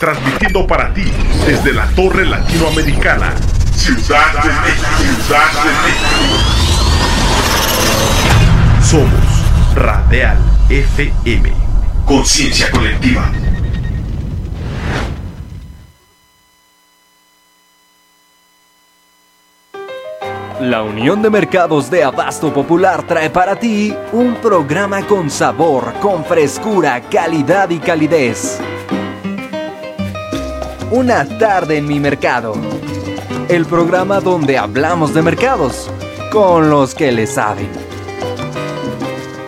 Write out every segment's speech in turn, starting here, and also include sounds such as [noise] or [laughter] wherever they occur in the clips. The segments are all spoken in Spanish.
transmitiendo para ti desde la Torre Latinoamericana, Ciudad de México. Ciudad de México. Somos Radial FM. Conciencia colectiva. La Unión de Mercados de Abasto Popular trae para ti un programa con sabor, con frescura, calidad y calidez. Una tarde en mi mercado. El programa donde hablamos de mercados con los que le saben.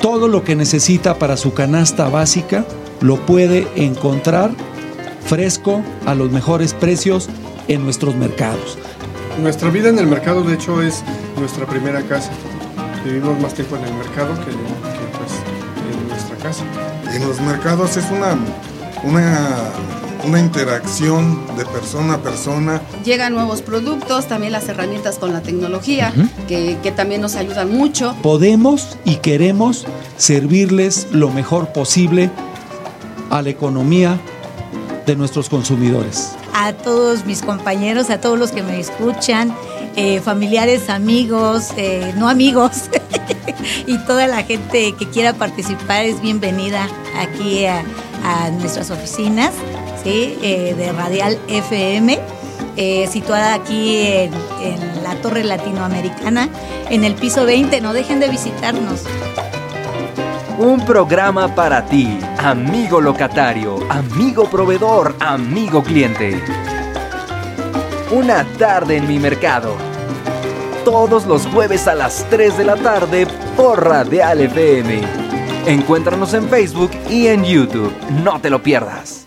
Todo lo que necesita para su canasta básica lo puede encontrar fresco a los mejores precios en nuestros mercados. Nuestra vida en el mercado, de hecho, es nuestra primera casa. Vivimos más tiempo en el mercado que, que, pues, en nuestra casa. En los mercados es una, una, una interacción de persona a persona. Llegan nuevos productos, también las herramientas con la tecnología, que, que también nos ayudan mucho. Podemos y queremos servirles lo mejor posible a la economía de nuestros consumidores. A todos mis compañeros, a todos los que me escuchan, eh, familiares, amigos, eh, no amigos, [laughs] y toda la gente que quiera participar es bienvenida aquí a, a nuestras oficinas eh, de Radial FM. eh, situada aquí en, en la Torre Latinoamericana, en el piso 20. No dejen de visitarnos. Un programa para ti, amigo locatario, amigo proveedor, amigo cliente. Una tarde en mi mercado. Todos los jueves a las 3 de la tarde por Radial FM. Encuéntranos en Facebook y en YouTube. No te lo pierdas.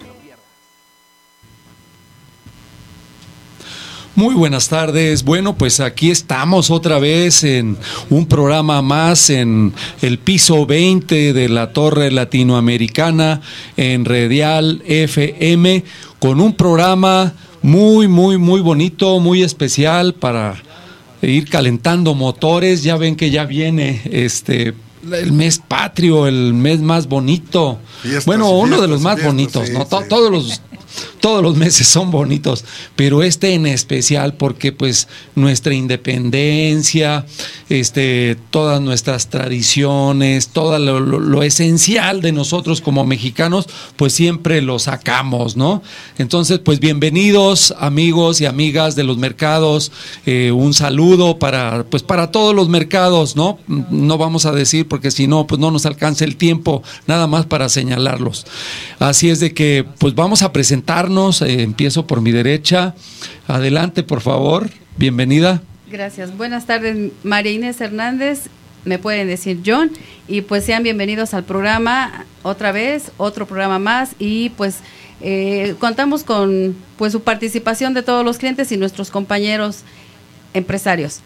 Muy buenas tardes. Bueno, pues aquí estamos otra vez en un programa más en el piso 20 de la Torre Latinoamericana en Radial FM con un programa muy, muy, muy bonito, muy especial para ir calentando motores. Ya ven que ya viene este el mes patrio, el mes más bonito. Fiestas, bueno, uno de los más fiestas, bonitos, sí, ¿no? Sí. Todos los todos los meses son bonitos, pero este en especial porque pues nuestra independencia, este, todas nuestras tradiciones, todo lo, esencial de nosotros como mexicanos, pues siempre lo sacamos, ¿no? Entonces, pues bienvenidos amigos y amigas de los mercados, eh, un saludo para, pues para todos los mercados, ¿no? No vamos a decir porque si no, pues no nos alcanza el tiempo nada más para señalarlos. Así es de que, pues vamos a presentarnos, eh, empiezo por mi derecha, adelante por favor, bienvenida. Gracias. Buenas tardes, María Inés Hernández. Me pueden decir John. Y pues sean bienvenidos al programa otra vez, otro programa más. Y pues eh, contamos con pues su participación de todos los clientes y nuestros compañeros empresarios.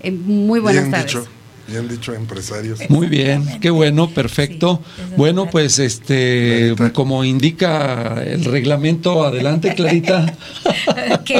Eh, muy buenas bien tardes. Dicho, bien dicho, empresarios. Muy bien, qué bueno, perfecto. Sí, Bueno, pues este, Clarita. como indica el reglamento, adelante Clarita. [laughs] Ok,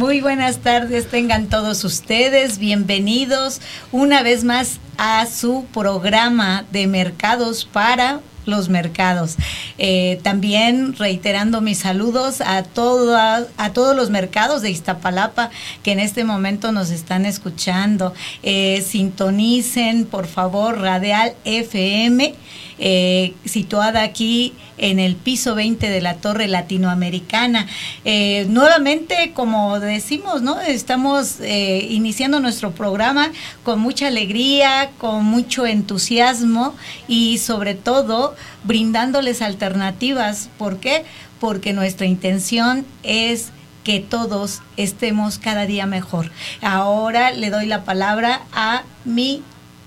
muy buenas tardes tengan todos ustedes, bienvenidos una vez más a su programa de mercados para los mercados. Eh, también reiterando mis saludos a, a todos los mercados de Iztapalapa que en este momento nos están escuchando. Eh, sintonicen, por favor, Radial FM, eh, situada aquí en el piso 20 de la Torre Latinoamericana. Eh, nuevamente, como decimos, ¿no? Estamos eh, iniciando nuestro programa con mucha alegría, con mucho entusiasmo y sobre todo brindándoles alternativas. ¿Por qué? Porque nuestra intención es que todos estemos cada día mejor. Ahora le doy la palabra a mi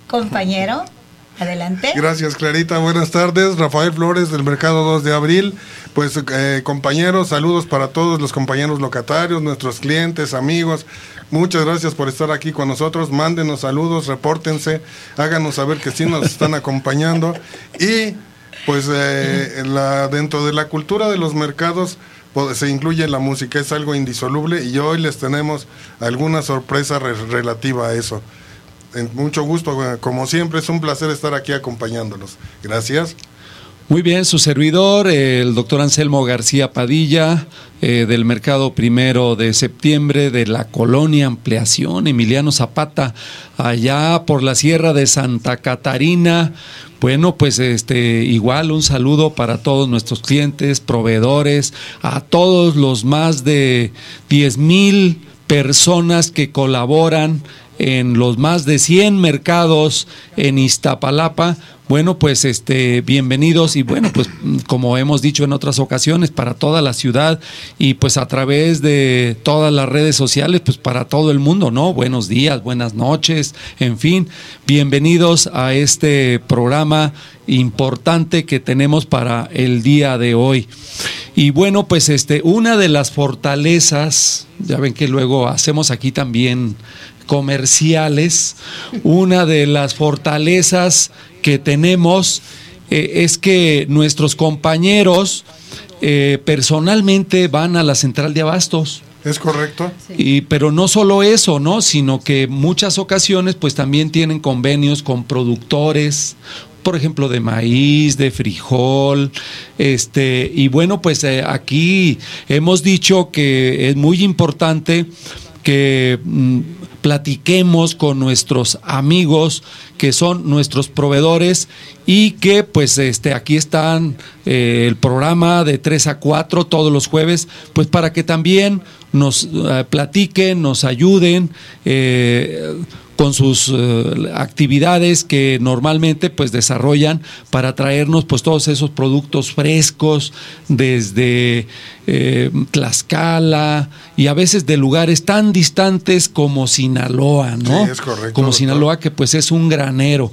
compañero. Adelante. Gracias, Clarita. Buenas tardes. Rafael Flores del Mercado 2 de Abril. Pues, eh, compañeros, saludos para todos los compañeros locatarios, nuestros clientes, amigos. Muchas gracias por estar aquí con nosotros. Mándenos saludos, repórtense, háganos saber que sí nos están [laughs] acompañando. Y, pues, eh, la, dentro de la cultura de los mercados, se incluye la música, es algo indisoluble y hoy les tenemos alguna sorpresa re- relativa a eso. Mucho gusto, como siempre, es un placer estar aquí acompañándolos. Gracias. Muy bien, su servidor, el doctor Anselmo García Padilla, eh, del Mercado Primero de Septiembre de la Colonia Ampliación, Emiliano Zapata, allá por la Sierra de Santa Catarina. Bueno, pues este igual un saludo para todos nuestros clientes, proveedores, a todos los más de 10 mil personas que colaboran en los más de 100 mercados en Iztapalapa. Bueno, pues este bienvenidos y bueno, pues como hemos dicho en otras ocasiones para toda la ciudad y pues a través de todas las redes sociales, pues para todo el mundo, ¿no? Buenos días, buenas noches, en fin, bienvenidos a este programa importante que tenemos para el día de hoy. Y bueno, pues este una de las fortalezas, ya ven que luego hacemos aquí también comerciales, una de las fortalezas que tenemos eh, es que nuestros compañeros eh, personalmente van a la central de abastos. Es correcto. Y, pero no solo eso, ¿no? Sino que muchas ocasiones pues también tienen convenios con productores, por ejemplo, de maíz, de frijol, este, y bueno, pues eh, aquí hemos dicho que es muy importante que mm, platiquemos con nuestros amigos que son nuestros proveedores y que pues este aquí están eh, el programa de 3 a 4 todos los jueves pues para que también nos eh, platiquen, nos ayuden eh, con sus eh, actividades que normalmente pues desarrollan para traernos pues todos esos productos frescos desde eh, Tlaxcala y a veces de lugares tan distantes como Sinaloa, ¿no? Sí, es correcto, como doctor. Sinaloa que pues es un granero.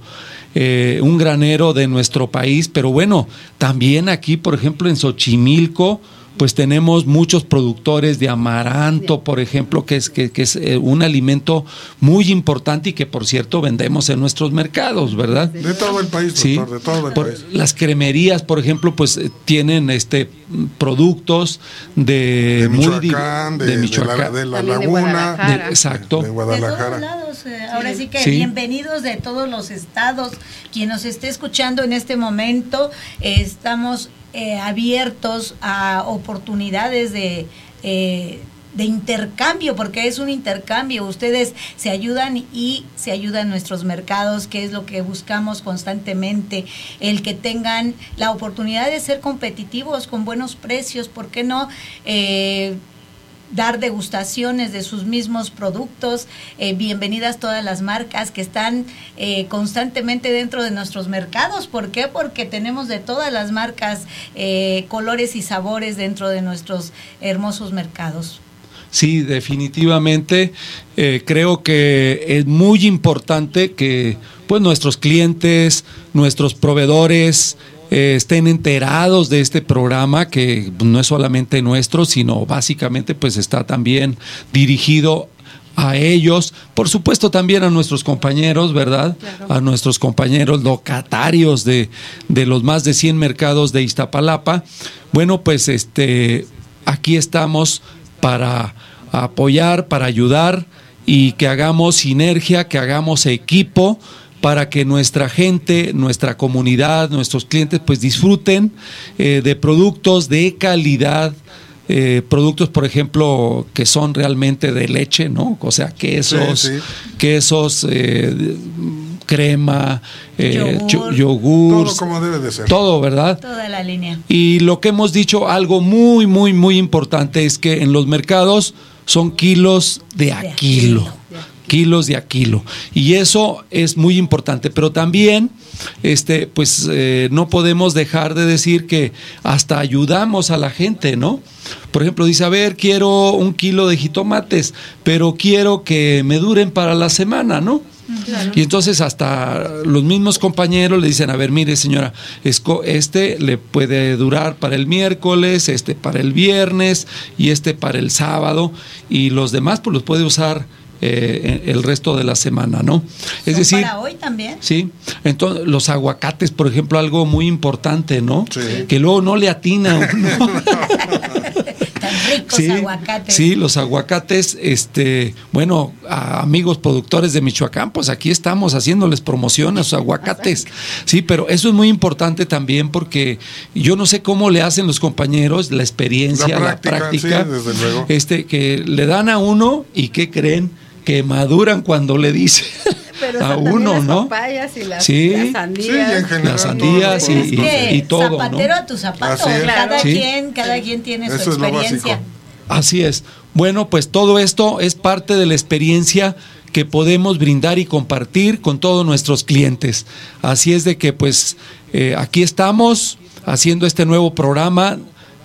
eh, un granero de nuestro país, pero bueno, también aquí, por ejemplo, en Xochimilco, pues tenemos muchos productores de amaranto, por ejemplo, que es, que, que es eh, un alimento muy importante y que, por cierto, vendemos en nuestros mercados, ¿verdad? De todo el país, Sí. doctor, de todo el Por- país. las cremerías, por ejemplo, pues eh, tienen este productos de, Michoacán, de, de de la, Michoacán. de la laguna, Guadalajara. De- exacto. de De todos Guadalajara. lados. eh, Ahora sí que Sí. bienvenidos de todos los estados. Quien nos esté escuchando en este momento, eh, estamos eh, abiertos a oportunidades de... eh, de intercambio, porque es un intercambio. Ustedes se ayudan y se ayudan nuestros mercados, que es lo que buscamos constantemente, el que tengan la oportunidad de ser competitivos con buenos precios, ¿por qué no? Eh, dar degustaciones de sus mismos productos. Eh, bienvenidas todas las marcas que están eh, constantemente dentro de nuestros mercados. ¿Por qué? Porque tenemos de todas las marcas, eh, colores y sabores dentro de nuestros hermosos mercados. Sí, definitivamente. creo que es muy importante que pues nuestros clientes, nuestros proveedores eh, estén enterados de este programa que no es solamente nuestro, sino básicamente pues está también dirigido a ellos, por supuesto también a nuestros compañeros, ¿verdad? A nuestros compañeros locatarios de, de los más de 100 mercados de Iztapalapa. Bueno, pues este aquí estamos para apoyar, para ayudar y que hagamos sinergia, que hagamos equipo para que nuestra gente, nuestra comunidad, nuestros clientes pues disfruten eh, de productos de calidad, eh, productos, por ejemplo, que son realmente de leche, ¿no? O sea, quesos, Sí, sí. quesos, eh, crema, eh, Yogur. yo- yogur, Todo como debe de ser. todo, ¿verdad? Toda la línea. Y lo que hemos dicho, algo muy, muy, muy importante es que en los mercados son kilos de a De a kilo. Kilo. Kilos de a kilo. Y eso es muy importante. Pero también, este, pues, eh, no podemos dejar de decir que hasta ayudamos a la gente, ¿no? Por ejemplo, dice, a ver, quiero un kilo de jitomates, pero quiero que me duren para la semana, ¿no? Y entonces hasta los mismos compañeros le dicen, a ver, mire señora, esco- este le puede durar para el miércoles, este para el viernes y este para el sábado y los demás pues los puede usar eh, el resto de la semana, ¿no? Es ¿Son decir, para hoy también. Sí, entonces los aguacates, por ejemplo, algo muy importante, ¿no? Sí. Que luego no le atina uno. [laughs] Ricos aguacates. Sí, los aguacates, este, bueno, a amigos productores de Michoacán, pues aquí estamos haciéndoles promoción a sus aguacates. Sí, pero eso es muy importante también porque yo no sé cómo le hacen los compañeros la experiencia, la práctica, desde luego. este, que le dan a uno y que creen que maduran cuando le dice [laughs] Pero a uno, las ¿no? papayas y las, Sí. las Sí, y sandías. en general. Las sandías todo, y- que y todo, ¿no? zapatero a tu zapato. Cada Sí. quien, cada quien tiene Eso su experiencia. Así es. Bueno, pues todo esto es parte de la experiencia que podemos brindar y compartir con todos nuestros clientes. Así es de que pues eh, aquí estamos haciendo este nuevo programa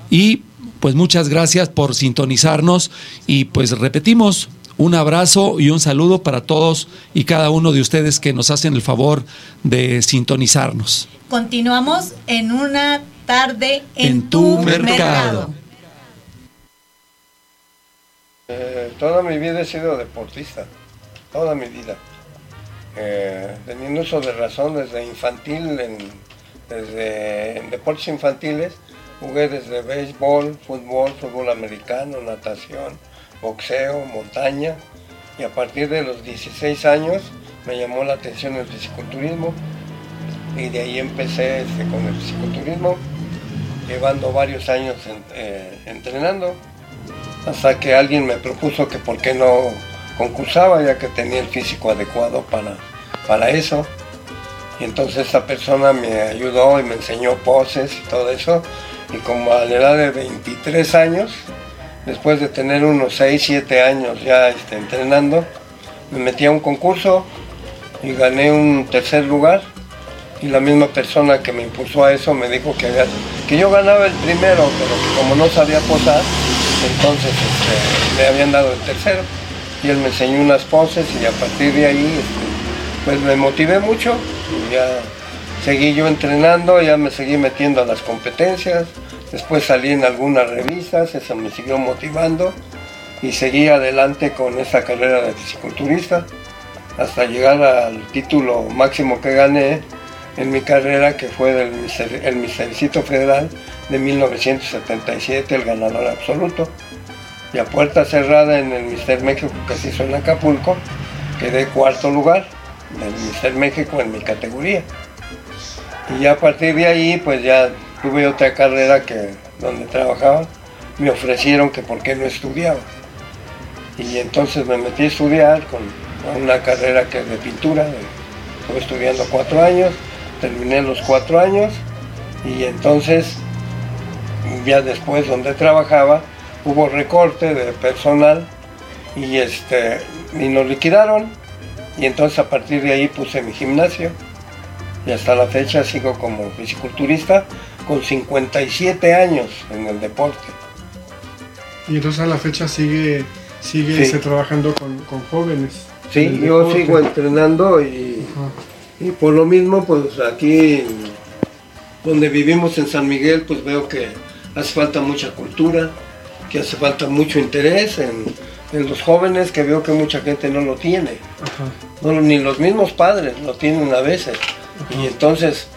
y pues muchas gracias por sintonizarnos y pues repetimos un abrazo y un saludo para todos y cada uno de ustedes que nos hacen el favor de sintonizarnos. Continuamos en una tarde en, En tu, tu mercado. mercado. Eh, toda mi vida he sido deportista, toda mi vida. Eh, teniendo uso de razón desde infantil, en, desde en deportes infantiles, jugué desde béisbol, fútbol, fútbol americano, natación, boxeo, montaña. Y a partir de los 16 años me llamó la atención el fisiculturismo. Y de ahí empecé este, con el fisiculturismo, llevando varios años eh, entrenando hasta que alguien me propuso que por qué no concursaba ya que tenía el físico adecuado para, para eso. Y entonces esa persona me ayudó y me enseñó poses y todo eso. Y como a la edad de 23 años, después de tener unos 6, 7 años ya este, entrenando, me metí a un concurso y gané un tercer lugar. Y la misma persona que me impulsó a eso me dijo que, que yo ganaba el primero, pero que como no sabía posar, entonces este, me habían dado el tercero. Y él me enseñó unas poses y a partir de ahí este, pues me motivé mucho. Y ya seguí yo entrenando, ya me seguí metiendo a las competencias. Después salí en algunas revistas, eso me siguió motivando. Y seguí adelante con esa carrera de fisiculturista hasta llegar al título máximo que gané en mi carrera, que fue del el Mistercito Federal de 1977, el ganador absoluto. Y a puerta cerrada en el Mister México que se hizo en Acapulco, quedé cuarto lugar del Mister México en mi categoría. Y ya a partir de ahí, pues ya tuve otra carrera que donde trabajaba, me ofrecieron que por qué no estudiaba. Y entonces me metí a estudiar con una carrera que de pintura, estuve estudiando cuatro años, terminé los cuatro años y entonces ya después donde trabajaba hubo recorte de personal y este y nos liquidaron y entonces a partir de ahí puse mi gimnasio y hasta la fecha sigo como fisiculturista con 57 años en el deporte. Y entonces a la fecha sigue, sigue Sí. trabajando con, con jóvenes. Sí, en yo deporte. sigo entrenando y, y por lo mismo, pues aquí donde vivimos en San Miguel, pues veo que hace falta mucha cultura, que hace falta mucho interés en, en los jóvenes, que veo que mucha gente no lo tiene. Ajá. No, ni los mismos padres lo tienen a veces. Y entonces,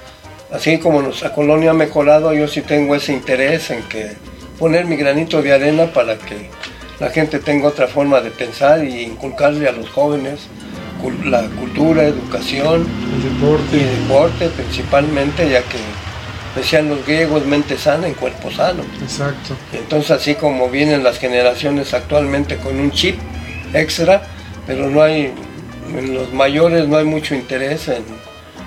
así como nuestra colonia ha mejorado, yo sí tengo ese interés en que poner mi granito de arena para que la gente tenga otra forma de pensar y inculcarle a los jóvenes la cultura, educación El y deporte. deporte principalmente, ya que decían los griegos, mente sana en cuerpo sano. Exacto. Entonces así como vienen las generaciones actualmente con un chip extra, pero no hay, en los mayores no hay mucho interés en,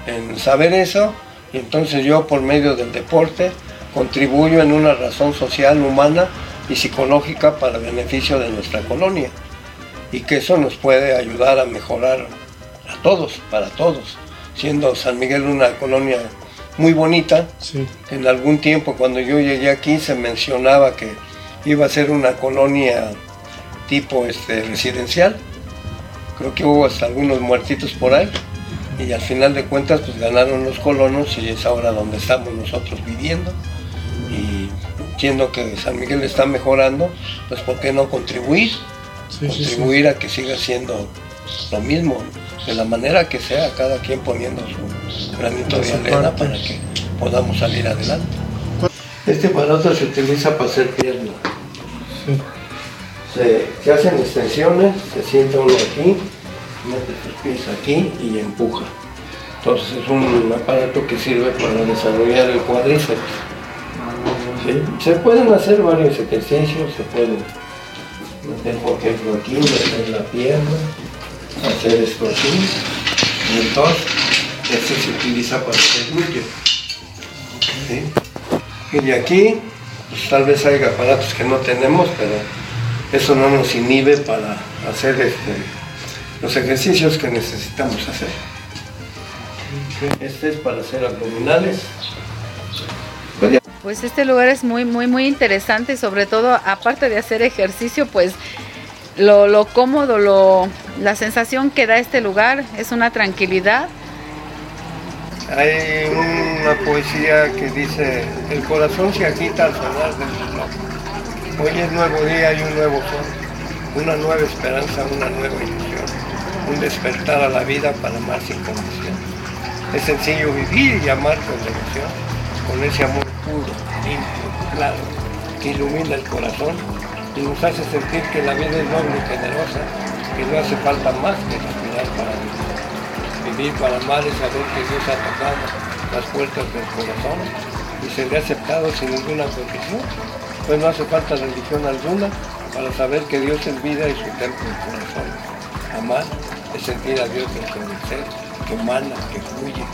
en saber eso, y entonces yo por medio del deporte contribuyo en una razón social, humana y psicológica para beneficio de nuestra colonia, y que eso nos puede ayudar a mejorar a todos, para todos, siendo San Miguel una colonia muy bonita, Sí. en algún tiempo cuando yo llegué aquí se mencionaba que iba a ser una colonia tipo este, residencial. Creo que hubo hasta algunos muertitos por ahí. Y al final de cuentas pues ganaron los colonos y es ahora donde estamos nosotros viviendo. Y siendo que San Miguel está mejorando, pues ¿por qué no contribuir? Sí, sí, sí. contribuir a que siga siendo lo mismo, de la manera que sea, cada quien poniendo su granito de arena para que podamos salir adelante. Este aparato se utiliza para hacer pierna. Se, se hacen extensiones, se sienta uno aquí, mete sus pies aquí y empuja. Entonces es un aparato que sirve para desarrollar el cuádriceps. Se pueden hacer varios ejercicios, se pueden meter por ejemplo aquí, meter la pierna, hacer esto así. Entonces, este se utiliza para hacer glúteo. ¿Sí? Y de aquí, pues, tal vez haya aparatos que no tenemos, pero eso no nos inhibe para hacer este, los ejercicios que necesitamos hacer. Este es para hacer abdominales. Pues este lugar es muy, muy, muy interesante y sobre todo, aparte de hacer ejercicio, pues lo, lo cómodo, lo, la sensación que da este lugar es una tranquilidad. Hay una poesía que dice, el corazón se agita al sonar del reloj. Hoy es nuevo día y un nuevo sol, una nueva esperanza, una nueva ilusión, un despertar a la vida para amar sin condición. Es sencillo vivir y amar con devoción, con ese amor puro, limpio, claro, que ilumina el corazón y nos hace sentir que la vida es noble y generosa, que no hace falta más que respirar para vivir. Vivir para amar es saber que Dios ha tocado las puertas del corazón y se le ha aceptado sin ninguna condición. Pues no hace falta religión alguna para saber que Dios es vida y su templo el corazón. Amar es sentir a Dios dentro del ser, que emana, que fluye,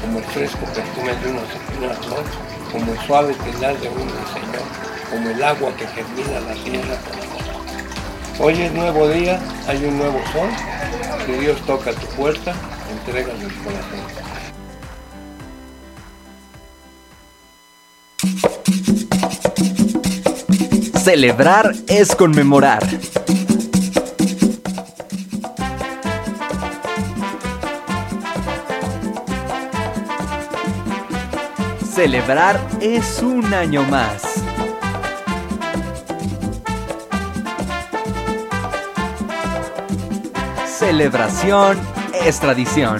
como el fresco perfume de una, flor, como el suave pinar de un ruiseñor, como el agua que germina la tierra. Hoy es nuevo día, hay un nuevo sol, si Dios toca tu puerta, entrega el corazón. Celebrar es conmemorar. Celebrar es un año más. Celebración es tradición.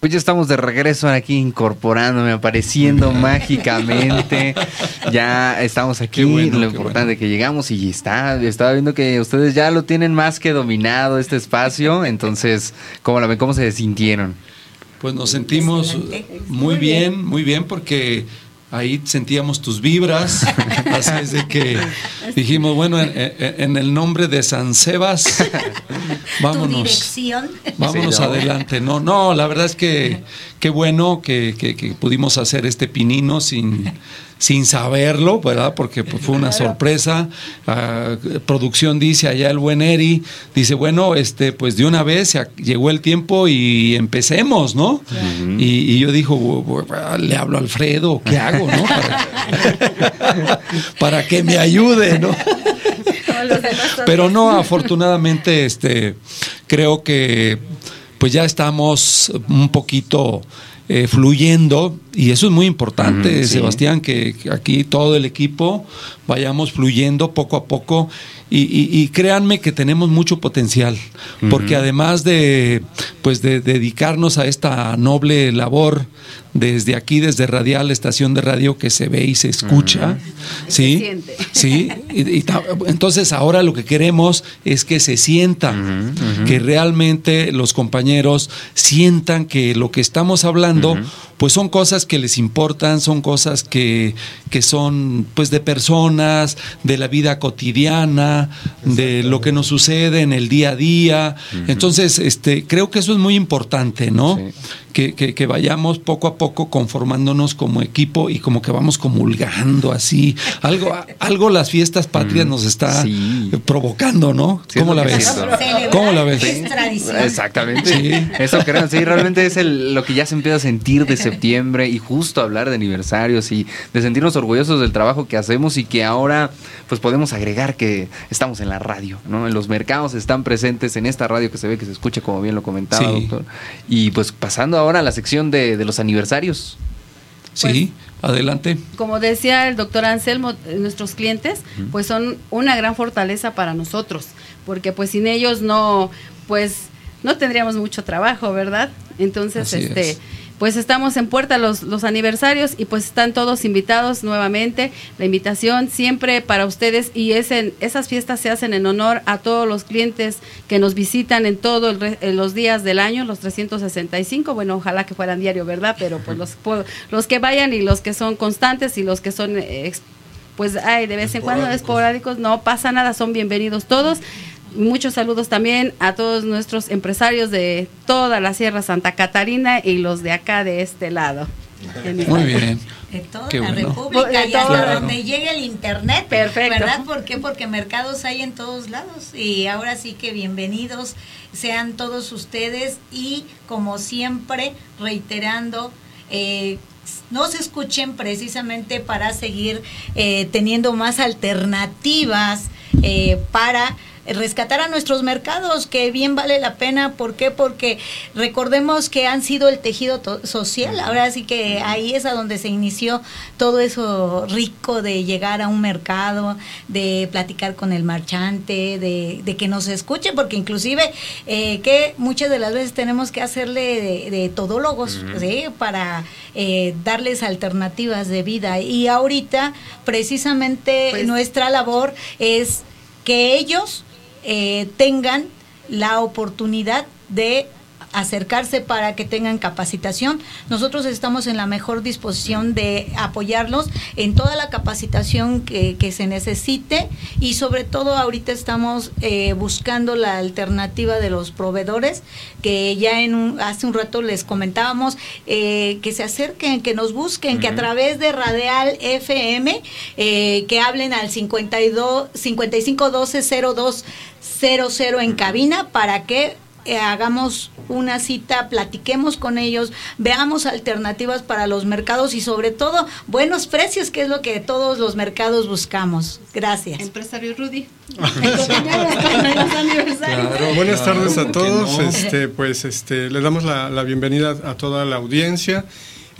Pues ya estamos de regreso aquí incorporándome, apareciendo mágicamente. Ya estamos aquí, bueno, lo importante que llegamos y está, estaba viendo que ustedes ya lo tienen más que dominado este espacio, entonces, ¿cómo la ven? ¿Cómo se sintieron? Pues nos sentimos muy bien, muy bien, porque ahí sentíamos tus vibras. [laughs] Así es de que dijimos, bueno, en, el nombre de San Sebas, [laughs] Tu vámonos. dirección. Vámonos Sí, ¿no? adelante. No, no, la verdad es que qué bueno que, que- que pudimos hacer este pinino sin, sin saberlo, ¿verdad? Porque pues, fue una sorpresa. Ah, producción dice allá el buen Eri, dice, bueno, este, pues de una vez llegó el tiempo y empecemos, ¿no? y, y yo dijo, "Bu- bu- le hablo a Alfredo, ¿qué hago, no? Para, [laughs] [laughs] para que me ayude, ¿no? Pero no, afortunadamente, este, creo que pues ya estamos un poquito eh, fluyendo y eso es muy importante, sí. Sebastián, que aquí todo el equipo vayamos fluyendo poco a poco y, y- y créanme que tenemos mucho potencial, porque además de pues de dedicarnos a esta noble labor desde aquí, desde Radial, estación de radio que se ve y se escucha, ¿sí? Se siente. Sí, y- entonces ahora lo que queremos es que se sienta, que realmente los compañeros sientan que lo que estamos hablando, pues son cosas que les importan, son cosas que, que son pues de personas, de la vida cotidiana, de lo que nos sucede en el día a día. Entonces, este, creo que eso es muy importante, ¿no? Sí. Que, que- que vayamos poco a poco conformándonos como equipo y como que vamos comulgando así. Algo, algo las fiestas patrias nos está Sí. provocando, ¿no? Sí, es ¿Cómo la ves? ¿Cómo la ves? Es tradición. Exactamente. Sí. Eso creo, sí, realmente es el- lo que ya se empieza a sentir de septiembre y justo hablar de aniversarios y de sentirnos orgullosos del trabajo que hacemos y que ahora pues podemos agregar que estamos en la radio, ¿no? En los mercados están presentes en esta radio que se ve que se escucha como bien lo comentaba, Sí. doctor. Y pues pasando ahora a la sección de, de los aniversarios. Sí, adelante. Como decía el doctor Anselmo, eh, nuestros clientes pues son una gran fortaleza para nosotros, porque pues sin ellos no, pues no tendríamos mucho trabajo, ¿verdad? Entonces, Así este, es. Pues estamos en puerta los, los aniversarios y pues están todos invitados nuevamente. La invitación siempre para ustedes y es en, esas fiestas se hacen en honor a todos los clientes que nos visitan en todos los días del año, los 365. Bueno, ojalá que fueran diario, ¿verdad? Pero pues los, [laughs] los que vayan y los que son constantes y los que son... Eh, pues hay de vez en cuando esporádicos, no pasa nada, son bienvenidos todos. Muchos saludos también a todos nuestros empresarios de toda la Sierra Santa Catarina y los de acá de este lado. Muy bien. De toda la República y hasta donde llegue el Internet. Perfecto. ¿Verdad? ¿Por qué? Porque mercados hay en todos lados. Y ahora sí que bienvenidos sean todos ustedes y como siempre reiterando eh, nos escuchen precisamente para seguir eh, teniendo más alternativas eh, para rescatar a nuestros mercados, que bien vale la pena. ¿Por qué? Porque recordemos que han sido el tejido social. Ahora sí que ahí es a donde se inició todo eso rico de llegar a un mercado, de platicar con el marchante, de, que nos escuche, porque inclusive eh, que muchas de las veces tenemos que hacerle de, todólogos para eh, darles alternativas de vida. Y ahorita precisamente pues nuestra labor es que ellos eh, tengan la oportunidad de acercarse para que tengan capacitación. Nosotros estamos en la mejor disposición de apoyarlos en toda la capacitación que, se necesite y sobre todo ahorita estamos eh, buscando la alternativa de los proveedores que ya en hace un rato les comentábamos eh, que se acerquen, que nos busquen, que a través de Radial FM eh, que hablen al 52 55 12 02 00 en cabina para que eh, hagamos una cita, platiquemos con ellos, veamos alternativas para los mercados y sobre todo buenos precios, que es lo que todos los mercados buscamos. Gracias. Empresario Rudy. Buenas tardes a todos. Este, pues este, le damos la, la bienvenida a toda la audiencia.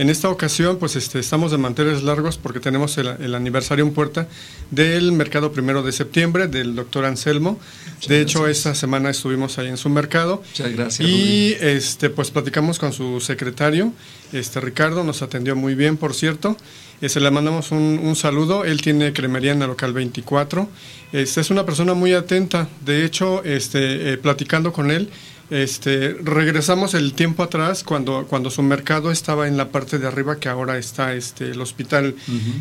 En esta ocasión, pues este, estamos de manteles largos porque tenemos el, aniversario en puerta del mercado primero de septiembre del doctor Anselmo. de hecho, esta semana estuvimos ahí en su mercado. Muchas gracias. Y este, pues platicamos con su secretario, este Ricardo, nos atendió muy bien, por cierto. Este, le mandamos un, saludo. Él tiene cremería en el local 24. Este, es una persona muy atenta. De hecho, este, eh, platicando con él, este, regresamos el tiempo atrás cuando, cuando su mercado estaba en la parte de arriba que ahora está este, el hospital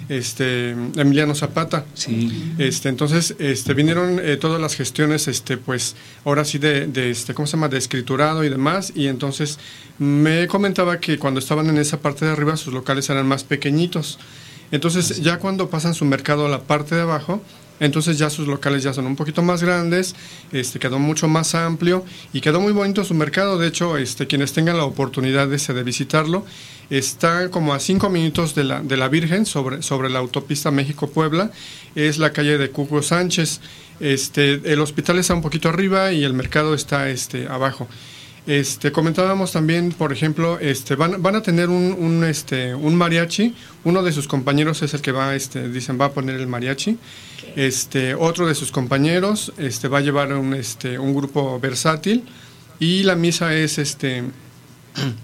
este, Emiliano Zapata. Sí. Este, entonces este, vinieron eh, todas las gestiones, este, pues ahora sí de, de, este, ¿cómo se llama? de escriturado y demás. Y entonces me comentaba que cuando estaban en esa parte de arriba sus locales eran más pequeñitos. Entonces ya cuando pasan su mercado a la parte de abajo, entonces ya sus locales ya son un poquito más grandes, este, quedó mucho más amplio y quedó muy bonito su mercado. De hecho, este, quienes tengan la oportunidad de, de visitarlo, está como a cinco minutos de la, Virgen sobre, sobre la autopista México-Puebla. Es la calle de Cuco Sánchez. Este, el hospital está un poquito arriba y el mercado está este, abajo. Este, comentábamos también, por ejemplo, este, van, van a tener un, un, este, un mariachi. Uno de sus compañeros es el que va, este, dicen, va a poner el mariachi. Este, otro de sus compañeros este, va a llevar un, este, un grupo versátil y la misa es este,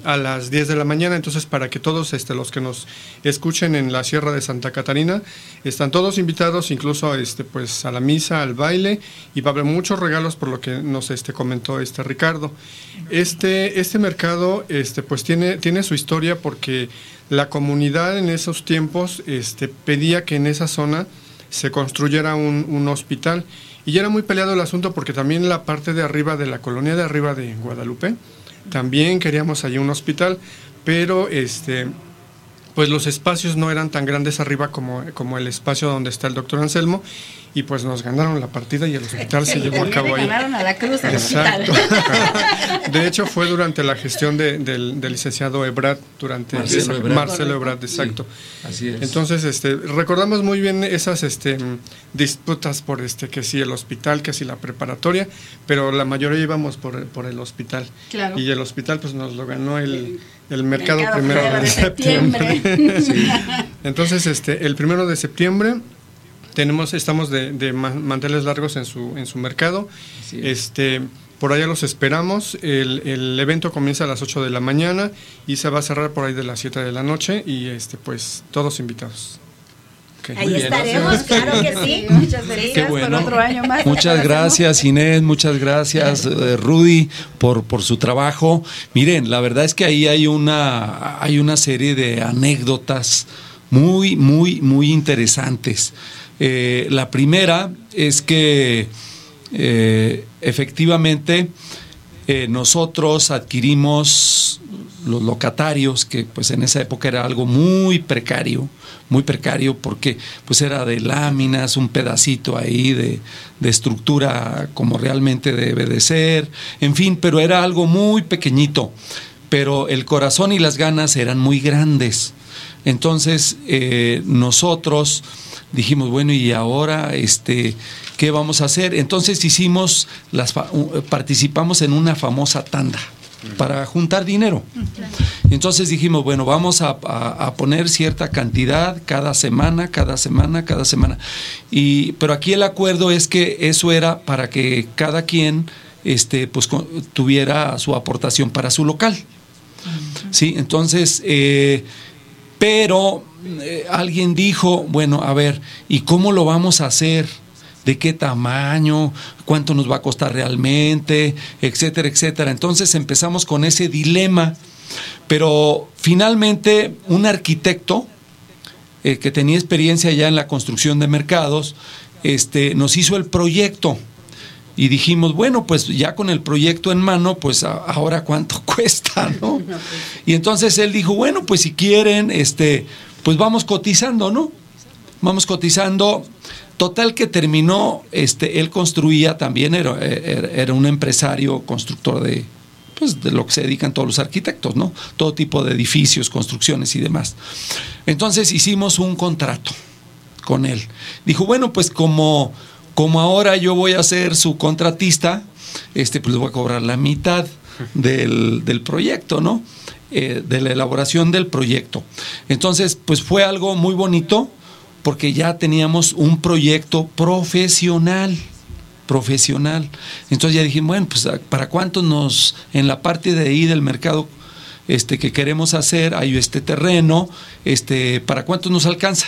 a las 10 de la mañana, entonces para que todos este, los que nos escuchen en la Sierra de Santa Catarina, están todos invitados incluso este, pues, a la misa, al baile, y va a haber muchos regalos por lo que nos este, comentó este Ricardo. Este, este mercado este, pues, tiene, tiene su historia porque la comunidad en esos tiempos este, pedía que en esa zona se construyera un, un hospital. Y ya era muy peleado el asunto porque también la parte de arriba de la colonia de arriba de Guadalupe, también queríamos allí un hospital, pero este pues los espacios no eran tan grandes arriba como, como el espacio donde está el doctor Anselmo y pues nos ganaron la partida y el hospital se llevó a cabo ahí. ganaron a la cruz Exacto. [laughs] de hecho fue durante la gestión del, licenciado Ebrard, durante Marcelo Ebrard, exacto. así es. Entonces, este, recordamos muy bien esas este, disputas por este, que si el hospital, que si la preparatoria, pero la mayoría íbamos por, por el hospital. Claro. Y el hospital pues nos lo ganó el, el mercado, primero de septiembre. [laughs] Entonces, este, el primero de septiembre tenemos, estamos de, manteles largos en su, en su mercado. Este, Por allá los esperamos. El, el evento comienza a las 8 de la mañana y se va a cerrar por ahí de las 7 de la noche. Y este pues todos invitados. Ok. Ahí estaremos, [laughs] claro que sí. Muchas Qué bueno. por otro año más. Muchas gracias Inés, muchas gracias eh, Rudy por, por su trabajo. Miren, la verdad es que ahí hay una, hay una serie de anécdotas muy, muy, muy interesantes. Eh, la primera es que eh, efectivamente eh, nosotros adquirimos los locatarios, que pues en esa época era algo muy precario, muy precario porque pues era de láminas, un pedacito ahí de, de estructura como realmente debe de ser, en fin, pero era algo muy pequeñito, pero el corazón y las ganas eran muy grandes. Entonces nosotros dijimos, bueno, y ahora este, ¿qué vamos a hacer? Entonces hicimos, las, participamos en una famosa tanda para juntar dinero. Entonces dijimos, bueno, vamos a, a- a poner cierta cantidad cada semana, cada semana, cada semana. Y, pero aquí el acuerdo es que eso era para que cada quien este, pues, tuviera su aportación para su local. Sí, entonces, eh, pero eh, alguien dijo, bueno, a ver, ¿y cómo lo vamos a hacer? ¿De qué tamaño? ¿Cuánto nos va a costar realmente? Etcétera, etcétera. Entonces empezamos con ese dilema, pero finalmente un arquitecto eh, que tenía experiencia ya en la construcción de mercados, este, nos hizo el proyecto. Y dijimos, bueno, pues ya con el proyecto en mano, pues a- ahora cuánto [laughs] cuesta, ¿no? [laughs] Y entonces él dijo, bueno, pues si quieren, este, pues vamos cotizando, ¿no? Vamos cotizando. Total que terminó, este, él construía también, era, era, un empresario constructor de, pues de lo que se dedican todos los arquitectos, ¿no? Todo tipo de edificios, construcciones y demás. Entonces hicimos un contrato con él. Dijo, bueno, pues como, como ahora yo voy a ser su contratista, este, pues voy a cobrar la mitad del, del proyecto, ¿no? Eh, de la elaboración del proyecto. Entonces, pues fue algo muy bonito porque ya teníamos un proyecto profesional profesional. Entonces ya dijimos, bueno, pues para cuánto nos, en la parte de ahí del mercado este, que queremos hacer, hay este terreno, este, para cuánto nos alcanza.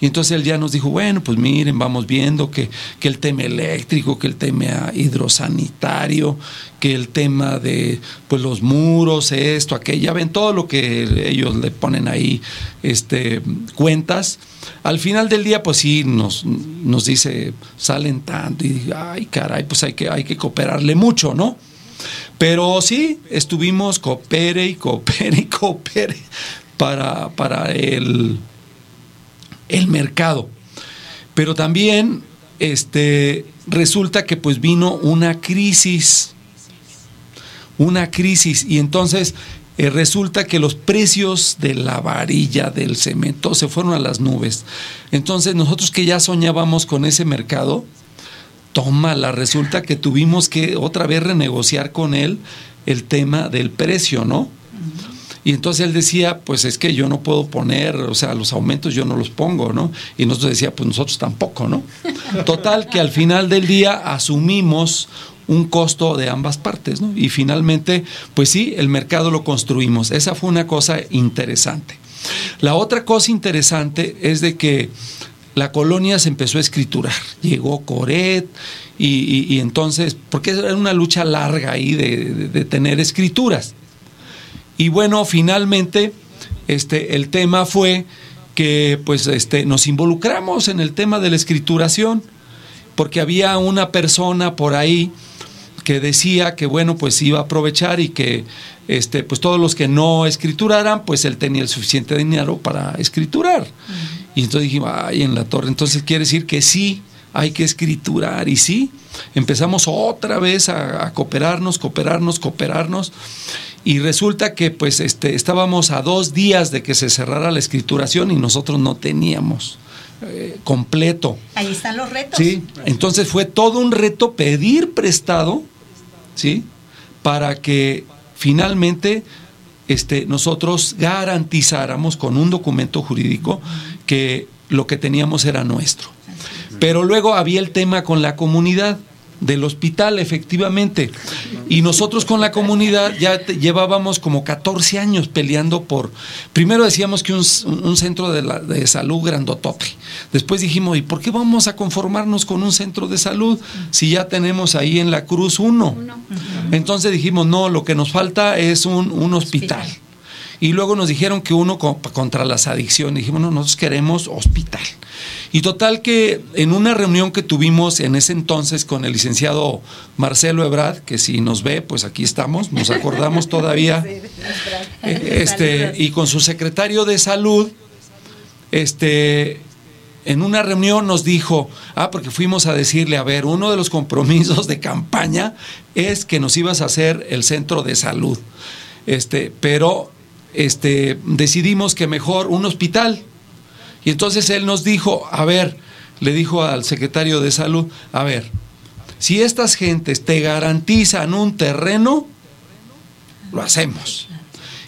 Y entonces él ya nos dijo, bueno, pues miren, vamos viendo que, que el tema eléctrico, que el tema hidrosanitario, que el tema de pues los muros, esto, aquello, ya ven todo lo que ellos le ponen ahí, este, cuentas. Al final del día, pues sí, nos, nos dice, salen tanto, y ay, caray, pues hay que, hay que cooperarle mucho, ¿no? Pero sí, estuvimos coopere y coopere y coopere para, para el el mercado. Pero también este, resulta que pues vino una crisis, una crisis, y entonces eh, resulta que los precios de la varilla, del cemento, se fueron a las nubes. Entonces nosotros que ya soñábamos con ese mercado, tómala, resulta que tuvimos que otra vez renegociar con él el tema del precio, ¿no? Y entonces él decía, pues es que yo no puedo poner, o sea, los aumentos yo no los pongo, ¿no? Y nosotros decía, pues nosotros tampoco, ¿no? [laughs] Total que al final del día asumimos un costo de ambas partes, ¿no? Y finalmente, pues sí, el mercado lo construimos. Esa fue una cosa interesante. La otra cosa interesante es de que la colonia se empezó a escriturar. Llegó Coret y, y- y entonces, porque era una lucha larga ahí de- de- de tener escrituras. Y bueno, finalmente, este, el tema fue que pues este, nos involucramos en el tema de la escrituración, porque había una persona por ahí que decía que bueno, pues iba a aprovechar y que este, pues todos los que no escrituraran, pues él tenía el suficiente dinero para escriturar. Y entonces dijimos, ay, en la torre, entonces quiere decir que sí, hay que escriturar. Y sí, empezamos otra vez a, a cooperarnos, cooperarnos, cooperarnos. Y resulta que pues este, estábamos a dos días de que se cerrara la escrituración y nosotros no teníamos eh, completo. Ahí están los retos. Sí, entonces fue todo un reto pedir prestado, ¿sí? Para que finalmente este, nosotros garantizáramos con un documento jurídico que lo que teníamos era nuestro. Pero luego había el tema con la comunidad. Del hospital, efectivamente. Y nosotros con la comunidad ya te- llevábamos como 14 años peleando por, primero decíamos que un, un centro de, la- de salud grandotote. Después dijimos, ¿y por qué vamos a conformarnos con un centro de salud si ya tenemos ahí en la Cruz uno? Entonces dijimos, no, lo que nos falta es un, un hospital. Y luego nos dijeron que uno co- contra las adicciones. Dijimos, no, nosotros queremos hospital. Y total que en una reunión que tuvimos en ese entonces con el licenciado Marcelo Ebrard, que si nos ve, pues aquí estamos, nos acordamos todavía, [laughs] eh, este, y con su secretario de salud, este, en una reunión nos dijo, ah, porque fuimos a decirle, a ver, uno de los compromisos de campaña es que nos ibas a hacer el centro de salud. Este, pero este, decidimos que mejor un hospital. Y entonces él nos dijo, a ver, le dijo al secretario de salud, a ver, si estas gentes te garantizan un terreno, lo hacemos.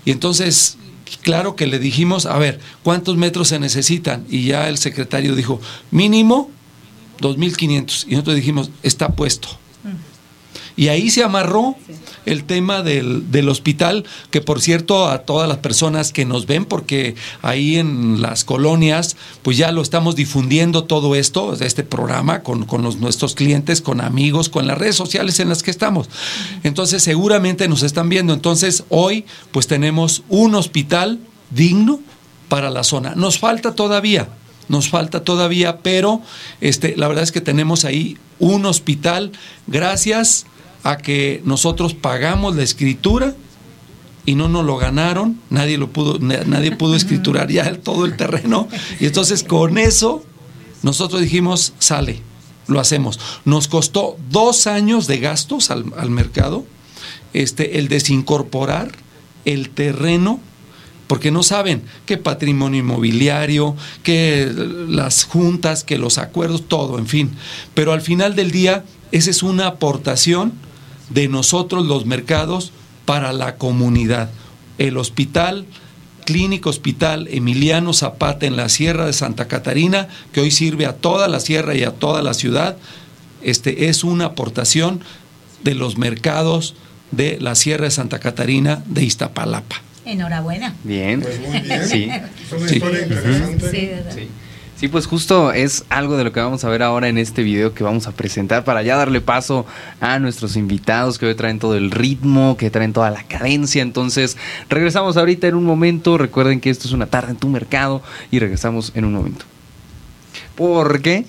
Y entonces, claro que le dijimos, a ver, ¿cuántos metros se necesitan? Y ya el secretario dijo, mínimo 2.500. Y nosotros dijimos, está puesto. Y ahí se amarró el tema del, del hospital, que por cierto a todas las personas que nos ven, porque ahí en las colonias, pues ya lo estamos difundiendo todo esto, este programa, con, con los, nuestros clientes, con amigos, con las redes sociales en las que estamos. Entonces seguramente nos están viendo. Entonces hoy pues tenemos un hospital digno para la zona. Nos falta todavía, nos falta todavía, pero este, la verdad es que tenemos ahí un hospital gracias a que nosotros pagamos la escritura y no nos lo ganaron, nadie lo pudo, na- nadie pudo [laughs] escriturar ya todo el terreno y entonces con eso nosotros dijimos sale, lo hacemos. Nos costó dos años de gastos al, al mercado, este, el desincorporar el terreno porque no saben qué patrimonio inmobiliario, que las juntas, que los acuerdos, todo, en fin. Pero al final del día, esa es una aportación de nosotros los mercados para la comunidad. El hospital, Clínico Hospital Emiliano Zapata en la Sierra de Santa Catarina, que hoy sirve a toda la sierra y a toda la ciudad, este, es una aportación de los mercados de la Sierra de Santa Catarina de Iztapalapa. Enhorabuena. Bien. Pues muy bien. Sí. Es una Sí. historia interesante. Sí, ¿verdad? Sí. Sí, pues justo es algo de lo que vamos a ver ahora en este video que vamos a presentar para ya darle paso a nuestros invitados que hoy traen todo el ritmo, que traen toda la cadencia. Entonces, regresamos ahorita en un momento. Recuerden que esto es una tarde en tu mercado y regresamos en un momento. Porque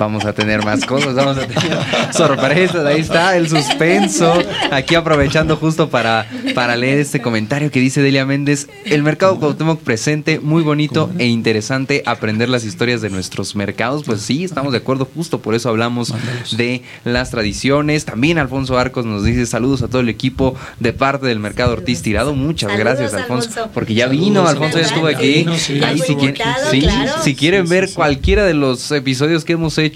vamos a tener más cosas, vamos a tener [laughs] sorpresas. Ahí está el suspenso. Aquí aprovechando justo para, para leer este comentario que dice Delia Méndez. El mercado Cuauhtémoc presente, muy bonito e interesante aprender las historias de nuestros mercados. Pues sí, estamos de acuerdo, justo por eso hablamos de las tradiciones. También Alfonso Arcos nos dice saludos a todo el equipo de parte del mercado Ortiz Tirado. Muchas Saludos, gracias, Alfonso, Alfonso. porque ya Saludos, vino, Alfonso ya estuvo aquí. Ahí si, quieren- sí, si quieren Sí, sí, ver sí. cualquiera de los episodios que hemos hecho,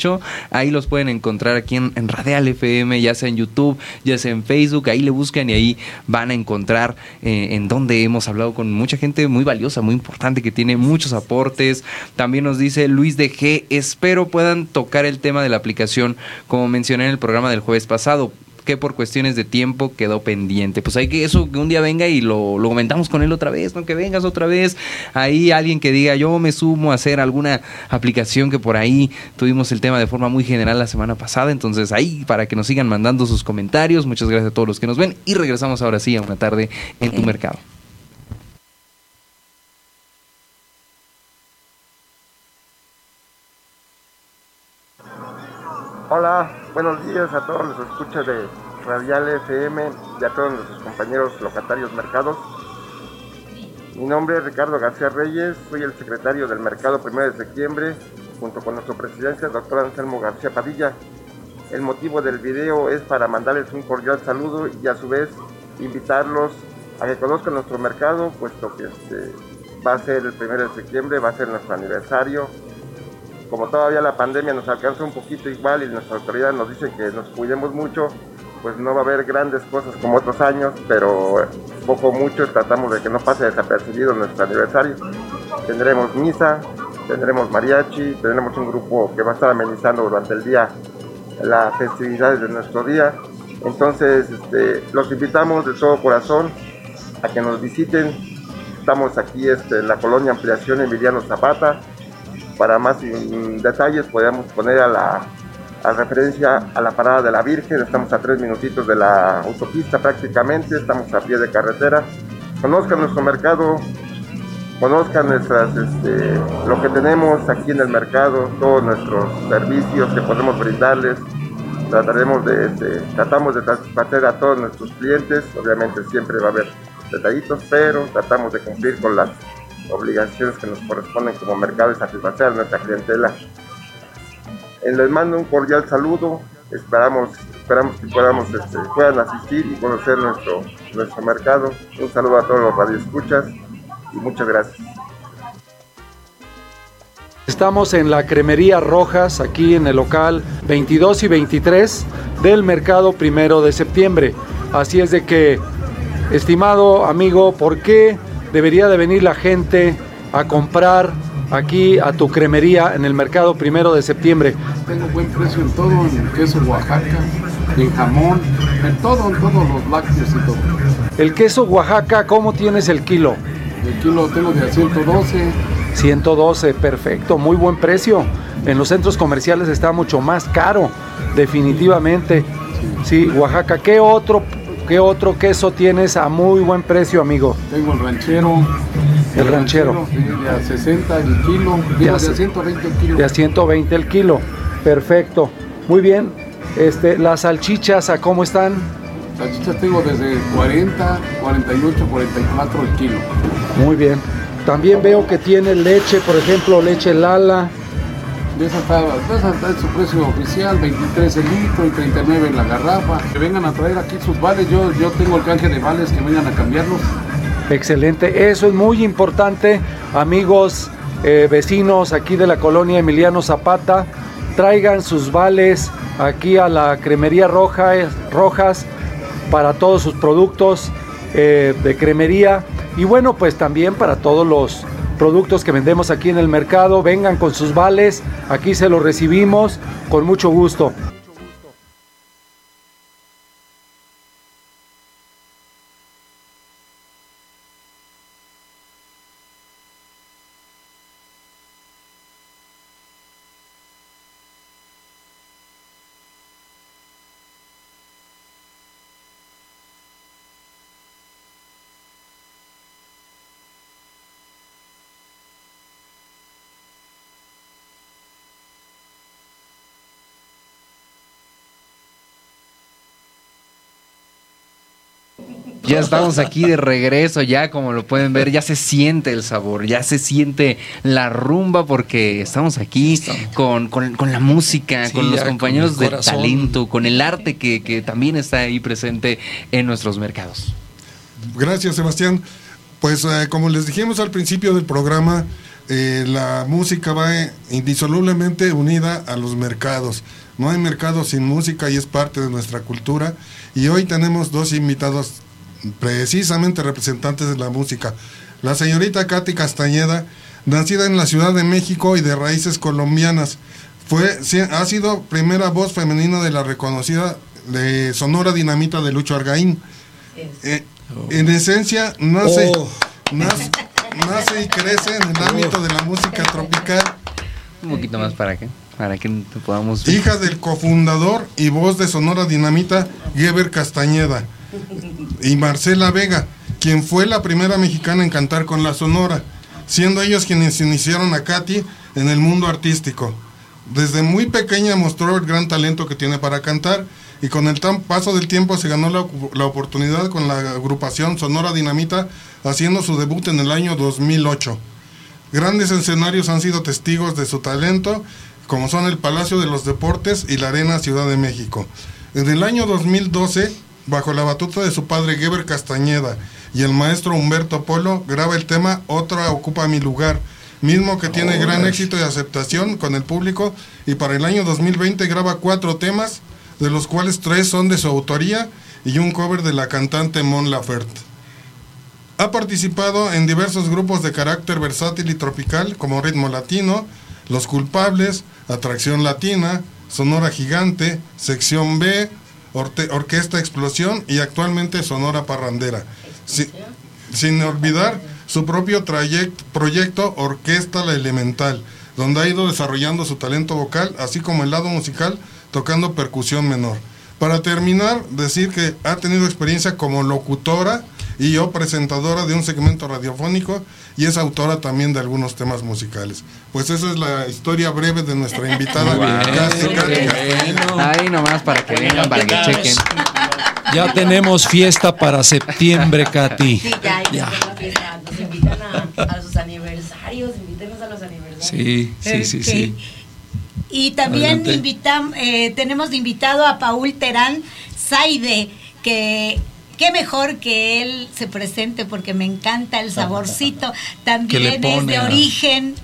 ahí los pueden encontrar aquí en, en Radial FM, ya sea en YouTube, ya sea en Facebook, ahí le buscan y ahí van a encontrar eh, en donde hemos hablado con mucha gente muy valiosa, muy importante, que tiene muchos aportes. También nos dice Luis de G, espero puedan tocar el tema de la aplicación, como mencioné en el programa del jueves pasado que por cuestiones de tiempo quedó pendiente. Pues hay que eso que un día venga y lo, lo comentamos con él otra vez, ¿no? Que vengas otra vez. Ahí alguien que diga, yo me sumo a hacer alguna aplicación que por ahí tuvimos el tema de forma muy general la semana pasada. Entonces ahí para que nos sigan mandando sus comentarios. Muchas gracias a todos los que nos ven. Y regresamos ahora sí a una tarde en tu mercado. Hola, buenos días a todos los escuchas de Radial FM y a todos nuestros compañeros locatarios mercados. Mi nombre es Ricardo García Reyes, soy el secretario del Mercado 1 de septiembre, junto con nuestro presidente, el doctor Anselmo García Padilla. El motivo del video es para mandarles un cordial saludo y a su vez invitarlos a que conozcan nuestro mercado, puesto que este, va a ser el 1 de septiembre, va a ser nuestro aniversario como todavía la pandemia nos alcanza un poquito igual y nuestra autoridad nos dice que nos cuidemos mucho, pues no va a haber grandes cosas como otros años, pero poco o mucho tratamos de que no pase desapercibido nuestro aniversario. Tendremos misa, tendremos mariachi, tendremos un grupo que va a estar amenizando durante el día las festividades de nuestro día. Entonces, este, los invitamos de todo corazón a que nos visiten. Estamos aquí este, en la colonia Ampliación Emiliano Zapata. Para más detalles podemos poner a la referencia a la parada de la Virgen. Estamos a tres minutitos de la autopista prácticamente, estamos a pie de carretera. Conozcan nuestro mercado, conozcan nuestras, este, lo que tenemos aquí en el mercado, todos nuestros servicios que podemos brindarles. Trataremos de, este, tratamos de satisfacer a todos nuestros clientes, obviamente siempre va a haber detallitos, pero tratamos de cumplir con las obligaciones que nos corresponden como mercado y satisfacer a nuestra clientela. Eh, les mando un cordial saludo. Esperamos, esperamos que podamos, este, puedan asistir y conocer nuestro, nuestro mercado. Un saludo a todos los radioescuchas y muchas gracias. Estamos en la Cremería Rojas, aquí en el local 22 y 23 del mercado primero de septiembre. Así es de que, estimado amigo, ¿por qué debería de venir la gente a comprar aquí a tu cremería en el mercado primero de septiembre. Tengo buen precio en todo, en queso Oaxaca, en jamón, en todo, en todos los lácteos y todo. El queso Oaxaca, ¿cómo tienes el kilo? El kilo tengo de 112. 112, perfecto, muy buen precio. En los centros comerciales está mucho más caro, definitivamente. Sí, Oaxaca, ¿qué otro, ¿qué otro queso tienes a muy buen precio, amigo? Tengo el ranchero, el ranchero. De a 60 el kilo, de a 120 el kilo. De a 120 el kilo. Perfecto. Muy bien. Este, las salchichas, ¿a cómo están? Salchichas tengo desde 40, 48, 44 el kilo. Muy bien. También veo que tiene leche, por ejemplo, leche Lala. De esa está, esa está en su precio oficial, 23 el litro y 39 en la garrafa. Que vengan a traer aquí sus vales, yo, yo tengo el canje de vales, que vengan a cambiarlos. Excelente, eso es muy importante, amigos, eh, vecinos aquí de la colonia Emiliano Zapata, traigan sus vales aquí a la Cremería Roja, Rojas para todos sus productos eh, de cremería. Y bueno, pues también para todos los productos que vendemos aquí en el mercado, vengan con sus vales, aquí se los recibimos con mucho gusto. Ya estamos aquí de regreso, ya como lo pueden ver, ya se siente el sabor, ya se siente la rumba porque estamos aquí con, la música, con los compañeros de talento, con el arte que, también está ahí presente en nuestros mercados. Gracias, Sebastián. Pues eh, como les dijimos al principio del programa, eh, la música va indisolublemente unida a los mercados. No hay mercado sin música y es parte de nuestra cultura. Y hoy tenemos dos invitados precisamente representantes de la música. La señorita Katy Castañeda, nacida en la Ciudad de México y de raíces colombianas, fue, ha sido primera voz femenina de la reconocida de Sonora Dinamita de Lucho Argaín. Eh, en esencia, nace, oh. nace, nace, y crece en el ámbito de la música tropical. Un poquito más para que, para que podamos... Hija del cofundador y voz de Sonora Dinamita, Geber Castañeda y Marcela Vega, quien fue la primera mexicana en cantar con la Sonora, siendo ellos quienes iniciaron a Katy en el mundo artístico. Desde muy pequeña mostró el gran talento que tiene para cantar y con el paso del tiempo se ganó la, la, oportunidad con la agrupación Sonora Dinamita haciendo su debut en el año 2008. Grandes escenarios han sido testigos de su talento, como son el Palacio de los Deportes y la Arena Ciudad de México. En el año 2012 bajo la batuta de su padre Geber Castañeda y el maestro Humberto Polo, graba el tema Otra ocupa mi lugar, mismo que tiene gran éxito y aceptación con el público y para el año 2020 graba cuatro temas, de los cuales tres son de su autoría y un cover de la cantante Mon Laferte. Ha participado en diversos grupos de carácter versátil y tropical como Ritmo Latino, Los Culpables, Atracción Latina, Sonora Gigante, Sección B, Orte- Orquesta Explosión y actualmente Sonora Parrandera. Si- sin olvidar su propio trayect- proyecto Orquesta La Elemental, donde ha ido desarrollando su talento vocal, así como el lado musical, tocando percusión menor. Para terminar, decir que ha tenido experiencia como locutora y yo presentadora de un segmento radiofónico y es autora también de algunos temas musicales. Pues esa es la historia breve de nuestra [laughs] invitada. Bueno. Ahí nomás para que vengan, para que chequen. Ya tenemos fiesta para septiembre, Katy. Sí, ya, la fiesta. Nos invitan a, a sus aniversarios, invítenos a los aniversarios. Sí, sí, sí, sí. Y también Adelante. invitam- eh, tenemos de invitado a Paul Terán Saide, que qué mejor que él se presente porque me encanta el saborcito. También es de origen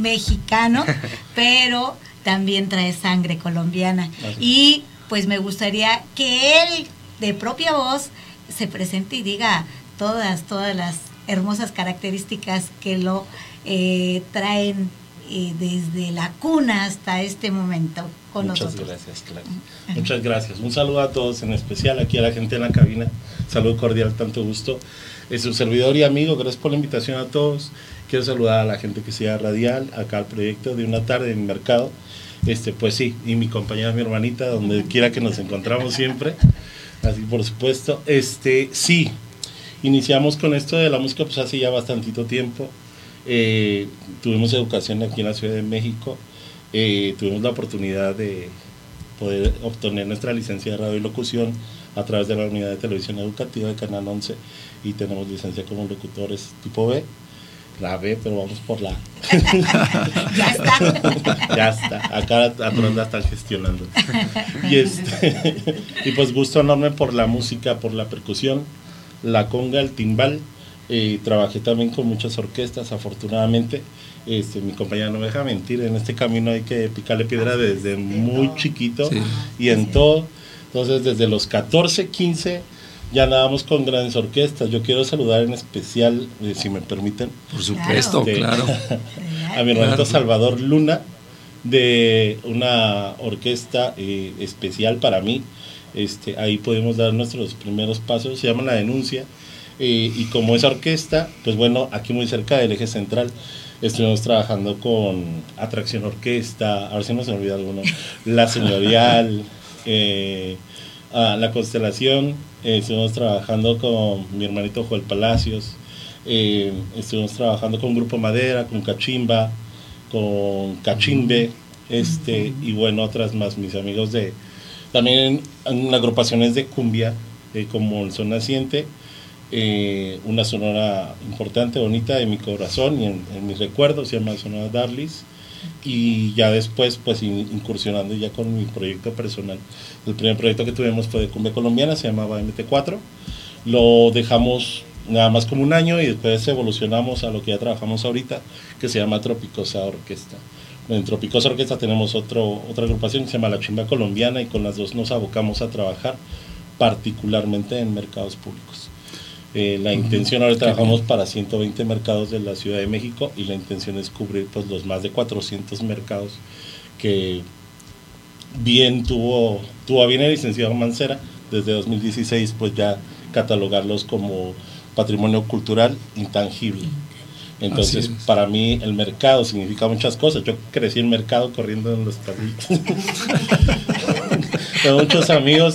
mexicano, [laughs] pero también trae sangre colombiana. Y pues me gustaría que él, de propia voz, se presente y diga todas, todas las hermosas características que lo eh, traen eh, desde la cuna hasta este momento con Muchas nosotros. gracias, Clara. Muchas gracias. Un saludo a todos, en especial aquí a la gente en la cabina. Saludo cordial, tanto gusto. Es su servidor y amigo, gracias por la invitación a todos. Quiero saludar a la gente que sea radial, acá al proyecto de una tarde en mercado. Este, pues sí, y mi compañera, mi hermanita, donde quiera que nos encontramos siempre. Así por supuesto. Este, sí, iniciamos con esto de la música pues hace ya bastantito tiempo. Eh, tuvimos educación aquí en la Ciudad de México. Eh, tuvimos la oportunidad de poder obtener nuestra licencia de radio y locución a través de la unidad de televisión educativa de Canal 11 y tenemos licencia como locutores tipo B. La B, pero vamos por la. [laughs] Ya está. ya está. Acá atrás la están gestionando. Y, este, y pues gusto enorme por la música, por la percusión, la conga, el timbal. Eh, trabajé también con muchas orquestas, afortunadamente. Este, mi compañera no me deja mentir, en este camino hay que picarle piedra desde muy chiquito Sí. y en todo. Entonces, desde los 14, 15, ya andábamos con grandes orquestas. Yo quiero saludar en especial, eh, si me permiten, Por supuesto, Este, claro. [laughs] a mi hermanito Claro. Salvador Luna de una orquesta eh, especial para mí. Este, ahí podemos dar nuestros primeros pasos, se llama La Denuncia. Eh, y como esa orquesta, pues bueno, aquí muy cerca del eje central, estuvimos trabajando con Atracción Orquesta, a ver si no se me olvida alguno, [laughs] La Señorial, eh, ah, La Constelación, eh, estuvimos trabajando con mi hermanito Joel Palacios, eh, estuvimos trabajando con Grupo Madera, con Cachimba, con Cachimbe, este, y bueno, otras más, mis amigos de, también en agrupaciones de cumbia, como el Son Naciente, eh, una sonora importante, bonita de mi corazón y en, en mis recuerdos, se llama Sonora Darlis, y ya después, pues in- incursionando ya con mi proyecto personal. El primer proyecto que tuvimos fue de cumbia colombiana, se llamaba MT4, lo dejamos nada más como un año y después evolucionamos a lo que ya trabajamos ahorita, que se llama Tropicosa Orquesta. En Tropicosa Orquesta tenemos otro, otra agrupación que se llama La Chimba Colombiana y con las dos nos abocamos a trabajar particularmente en mercados públicos. Eh, la intención ahora trabajamos para 120 mercados de la Ciudad de México y la intención es cubrir pues los más de 400 mercados que bien tuvo, tuvo bien el licenciado Mancera desde 2016 pues ya catalogarlos como patrimonio cultural intangible. Entonces, para mí el mercado significa muchas cosas. Yo crecí en mercado corriendo en los carritos. [laughs] Tengo muchos amigos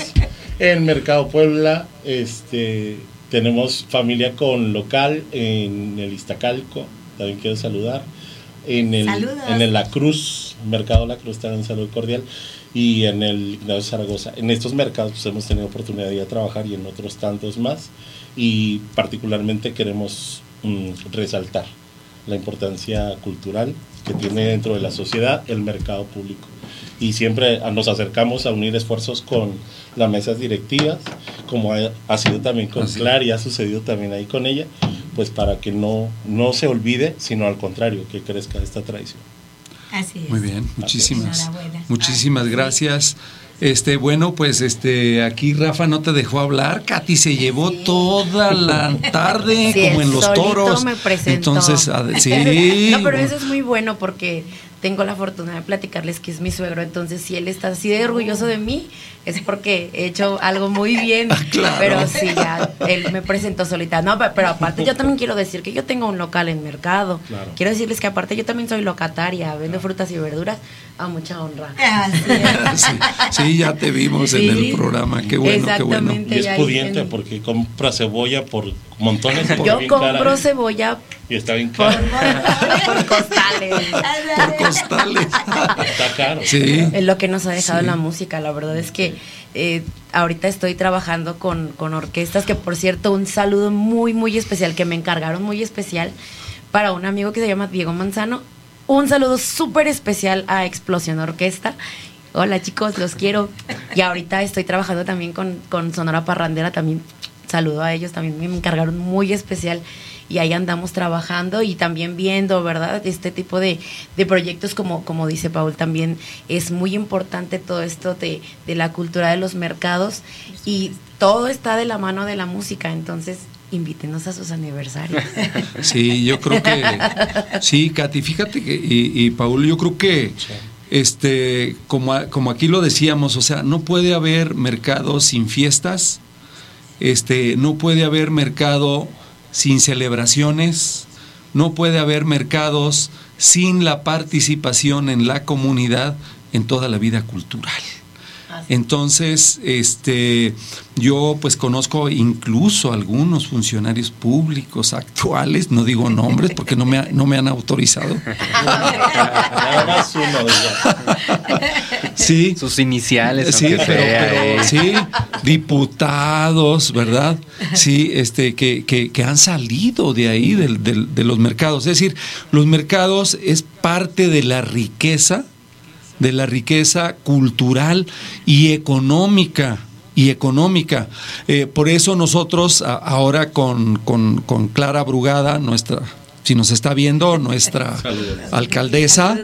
en Mercado Puebla. Este, tenemos familia con local en el Iztacalco. También quiero saludar. En el, Saludos. en el La Cruz, Mercado La Cruz, también un saludo cordial. Y en el Ignacio Zaragoza. En estos mercados pues, hemos tenido oportunidad de ir a trabajar y en otros tantos más. Y particularmente queremos mm, resaltar la importancia cultural que tiene dentro de la sociedad el mercado público. Y siempre nos acercamos a unir esfuerzos con las mesas directivas, como ha, ha sido también con Así. Clara y ha sucedido también ahí con ella, pues para que no, no se olvide, sino al contrario, que crezca esta tradición. Así es. Muy bien, muchísimas, Enhorabuena. muchísimas gracias. Este, bueno, pues este, aquí Rafa no te dejó hablar, Katy se llevó toda la tarde [laughs] Sí, como en los toros. me. Entonces, sí. [laughs] no, pero eso es muy bueno porque tengo la fortuna de platicarles que es mi suegro, entonces si él está así de orgulloso de mí, es porque he hecho algo muy bien. [laughs] Claro. Pero sí, ya, él me presentó solita. No, pe- pero aparte yo también quiero decir que yo tengo un local en mercado. Claro. Quiero decirles que aparte yo también soy locataria, vendo frutas y verduras a mucha honra. [laughs] Sí, sí, ya te vimos en el programa. Qué bueno, qué bueno. Y es pudiente en- porque compra cebolla por montones. y Yo bien compro cara, cebolla Y está bien por, caro. [laughs] por costales. Por costales. Está caro. Sí. Es lo que nos ha dejado Sí. la música. La verdad es que eh, ahorita estoy trabajando con, con orquestas, que por cierto, un saludo muy, muy especial, que me encargaron muy especial para un amigo que se llama Diego Manzano. Un saludo súper especial a Explosión Orquesta. Hola chicos, los quiero. Y ahorita estoy trabajando también con, con Sonora Parrandera, también saludo a ellos, también me encargaron muy especial y ahí andamos trabajando y también viendo, ¿verdad? Este tipo de, de proyectos, como, como dice Paul, también es muy importante todo esto de, de la cultura de los mercados y todo está de la mano de la música, entonces invítenos a sus aniversarios. [laughs] Sí, yo creo que sí, Katy, fíjate que y, y Paul, yo creo que este como a- como aquí lo decíamos, o sea, no puede haber mercado sin fiestas, este no puede haber mercado sin celebraciones, no puede haber mercados sin la participación en la comunidad en toda la vida cultural. Entonces, este, yo pues conozco incluso algunos funcionarios públicos actuales, no digo nombres porque no me, ha- no me han autorizado. [laughs] Nada más uno. diga. Sí. Sus iniciales, Sí, aunque pero, sea, pero, eh. sí, diputados, ¿verdad? Sí, este, que, que, que han salido de ahí, del- del- de los mercados. Es decir, los mercados es parte de la riqueza, de la riqueza cultural y económica. Y económica. Eh, por eso nosotros a- ahora con, con- con Clara Brugada, nuestra, si nos está viendo, nuestra alcaldesa,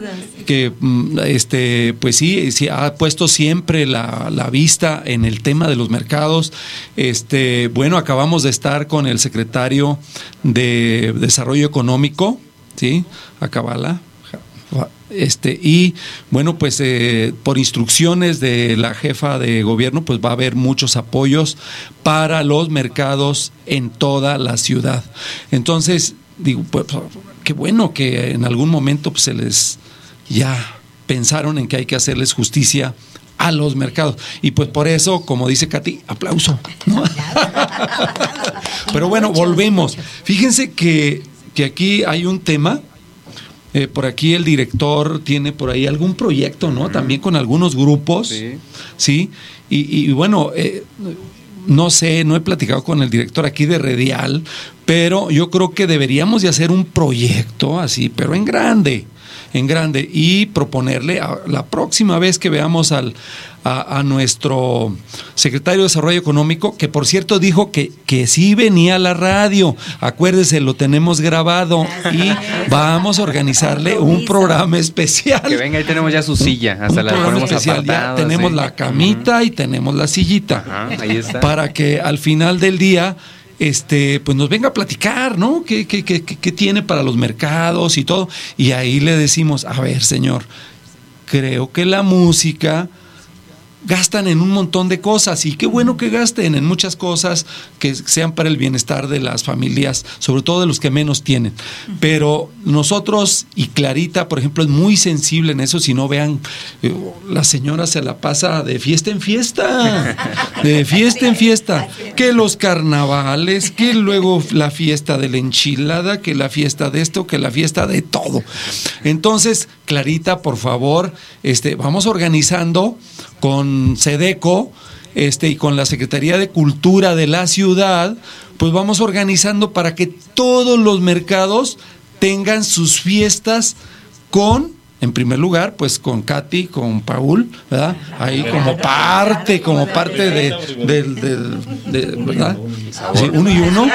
que mm, este pues sí, sí ha puesto siempre la, la vista en el tema de los mercados este bueno acabamos de estar con el secretario de desarrollo económico sí acabala este y bueno pues eh, por instrucciones de la jefa de gobierno pues va a haber muchos apoyos para los mercados en toda la ciudad entonces digo pues qué bueno que en algún momento pues, se les ya pensaron en que hay que hacerles justicia a los mercados. Y pues por eso, como dice Katy, aplauso. ¿no? [laughs] Pero bueno, volvemos. Fíjense que, que aquí hay un tema. Eh, por aquí el director tiene por ahí algún proyecto, ¿no? También con algunos grupos. Sí. Sí. Y, y bueno, eh, no sé, no he platicado con el director aquí de Redial, pero yo creo que deberíamos de hacer un proyecto así, pero en grande, en grande, y proponerle a la próxima vez que veamos al, a, a nuestro secretario de Desarrollo Económico, que por cierto dijo que, que sí venía a la radio, acuérdese, lo tenemos grabado y vamos a organizarle un programa especial. Que venga, ahí tenemos ya su silla, hasta Un la programa ponemos especial, ya tenemos sí. la camita y tenemos la sillita Ajá, ahí está. para que al final del día este pues nos venga a platicar, ¿no? ¿Qué, qué, qué, qué- tiene para los mercados y todo? Y ahí le decimos, a ver, señor, creo que la música gastan en un montón de cosas y qué bueno que gasten en muchas cosas que sean para el bienestar de las familias, sobre todo de los que menos tienen. Pero nosotros y Clarita, por ejemplo, es muy sensible en eso. Si no vean, eh, la señora se la pasa de fiesta en fiesta, [laughs] de fiesta en fiesta. Que los carnavales, que luego la fiesta de la enchilada, que la fiesta de esto, que la fiesta de todo. Entonces, Clarita, por favor, este, vamos organizando con Sedeco este, y con la Secretaría de Cultura de la ciudad, pues vamos organizando para que todos los mercados tengan sus fiestas con, en primer lugar, pues con Katy, con Paul, ¿verdad? Ahí como parte, como parte de, del- del- de- ¿verdad? Sí, uno y uno,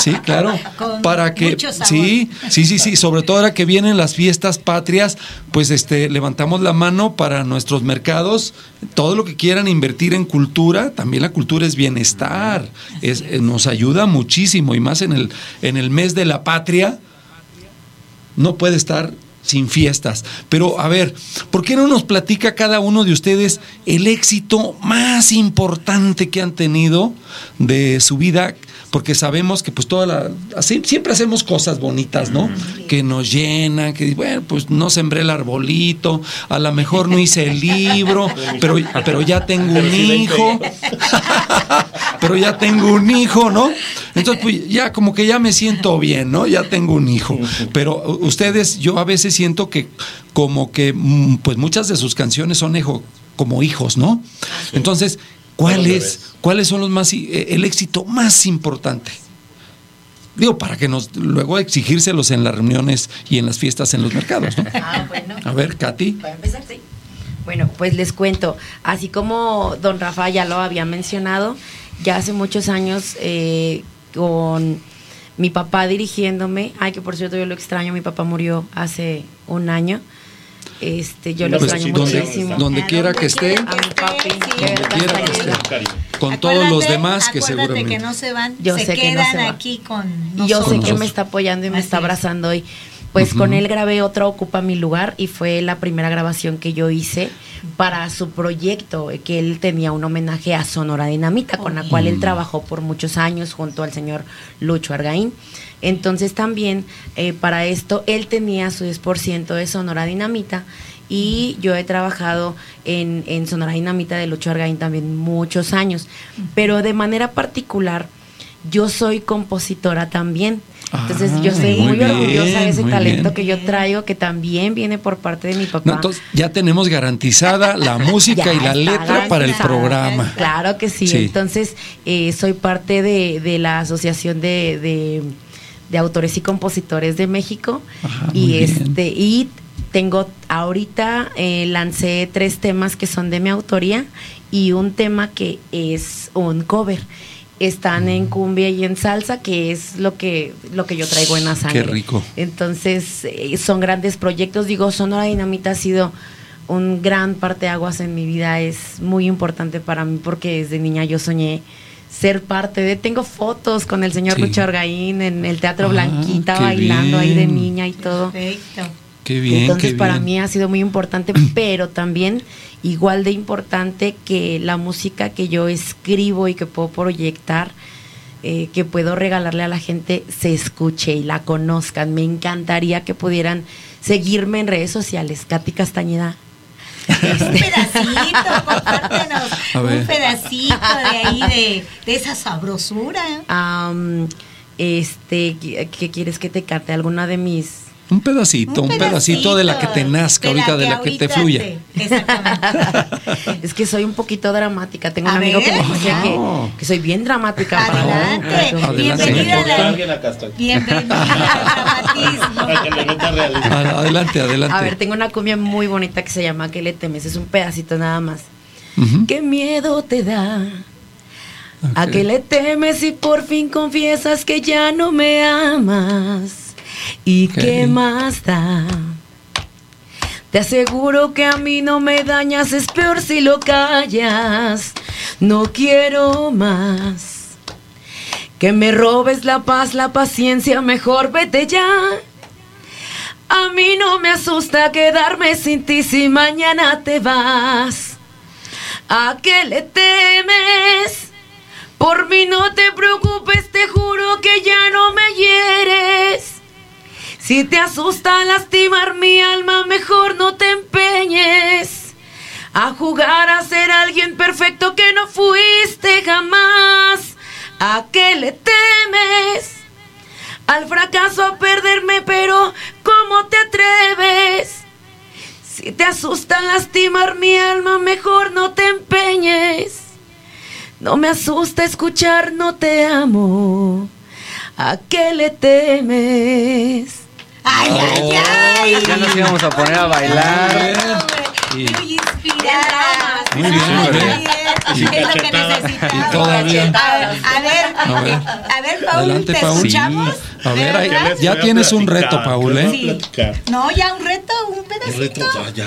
sí, claro, para que, sí, sí, sí, sí, sobre todo ahora que vienen las fiestas patrias, pues este, levantamos la mano para nuestros mercados, todo lo que quieran invertir en cultura, también la cultura es bienestar, es, eh, nos ayuda muchísimo y más en el, en el mes de la patria, no puede estar sin fiestas. Pero a ver, ¿por qué no nos platica cada uno de ustedes el éxito más importante que han tenido de su vida? Porque sabemos que pues toda la... así- siempre hacemos cosas bonitas, ¿no? Que nos llenan, que bueno, pues no sembré el arbolito, a lo mejor no hice el libro, [laughs] pero, pero ya tengo un hijo [laughs] pero ya tengo un hijo, ¿no? Entonces, pues ya como que ya me siento bien, ¿no? Ya tengo un hijo. Pero ustedes, yo a veces siento que como que, mm, pues muchas de sus canciones son hijo, como hijos, ¿no? Entonces, ¿cuál es. ¿cuáles son los más, i- eh, el éxito más importante? Digo, para que nos, luego exigírselos en las reuniones y en las fiestas en los mercados, ¿no? Ah, bueno. A ver, Katy. Para empezar, sí. Bueno, pues les cuento, así como don Rafa ya lo había mencionado, ya hace muchos años eh, con mi papá dirigiéndome, ay que por cierto yo lo extraño, mi papá murió hace un año, este, yo lo Pues, extraño donde- muchísimo. donde quiera que esté, A mi papi, de verdad, quiera que esté. con todos los demás que seguramente. que no se van, Yo se sé que no quedan se aquí con Y yo sé nosotros. que me está apoyando y me Así está es. abrazando hoy. Pues con él grabé otra Ocupa mi lugar y fue la primera grabación que yo hice para su proyecto, que él tenía un homenaje a Sonora Dinamita, con la cual él trabajó por muchos años junto al señor Lucho Argaín. Entonces también eh, para esto él tenía su 10% de Sonora Dinamita y yo he trabajado en, en Sonora Dinamita de Lucho Argaín también muchos años, pero de manera particular yo soy compositora también. Entonces Ah, yo soy muy orgullosa de ese talento bien. que yo traigo, que también viene por parte de mi papá. No, entonces ya tenemos garantizada la [laughs] música y la letra para el programa. Claro que sí. Sí. Entonces, eh, soy parte de, de la Asociación de, de- de Autores y Compositores de México. Ajá, y este, y tengo ahorita eh, lancé tres temas que son de mi autoría y un tema que es un cover. Están en cumbia y en salsa, que es lo que, lo que yo traigo en la sangre. rico. Entonces, eh, son grandes proyectos. Digo, Sonora Dinamita ha sido un gran parteaguas en mi vida. Es muy importante para mí porque desde niña yo soñé ser parte de. Tengo fotos con el señor Sí. Lucho Argaín en el Teatro Ah, Blanquita, bailando ahí de niña y todo. Perfecto. Qué bien, Entonces qué para bien. mí ha sido muy importante, [clears throat] pero también igual de importante que la música que yo escribo y que puedo proyectar, eh, que puedo regalarle a la gente, se escuche y la conozcan. Me encantaría que pudieran seguirme en redes sociales. Katy Castañeda. Un pedacito, compártenos. Un pedacito de ahí de, de esa sabrosura. Am, este, ¿qué qué quieres que te cante? ¿Alguna de mis Un pedacito, un, pedacito, de la que te nazca de ahorita, de que la que te fluya. te- Exactamente. [laughs] Es que soy un poquito dramática. Tengo un amigo que me dice que, No. que soy bien dramática. para- Adelante. Adelante. Bienvenida la-. Bienvenida al dramatismo. Para que le meta realismo. A- Adelante, adelante. A ver, tengo una cumbia muy bonita que se llama ¿Qué le temes? Es un pedacito nada más. ¿Qué miedo te da? ¿A qué le temes si por fin confiesas que ya no me amas? ¿Y qué más da? Te aseguro que a mí no me dañas, es peor si lo callas. No quiero más. Que me robes la paz, la paciencia, mejor vete ya. A mí no me asusta quedarme sin ti si mañana te vas. ¿A qué le temes? Por mí no te preocupes, te juro que ya no me hieres. Si te asusta lastimar mi alma, mejor no te empeñes a jugar a ser alguien perfecto que no fuiste jamás. ¿A qué le temes? Al fracaso, a perderme, pero ¿cómo te atreves? Si te asusta lastimar mi alma, mejor no te empeñes. No me asusta escuchar, no te amo. ¿A qué le temes? Ay, ay, ay. Ya nos íbamos a poner a bailar. Sí. Muy inspirada. Muy bien, Es lo que necesitamos. Todavía. A, ver, A ver. a ver, Paul, Adelante, ¿te Paul. escuchamos? A ver, ya tienes un reto, Paul, ¿eh? Sí. No, ya un reto, un pedacito. Ya, ya,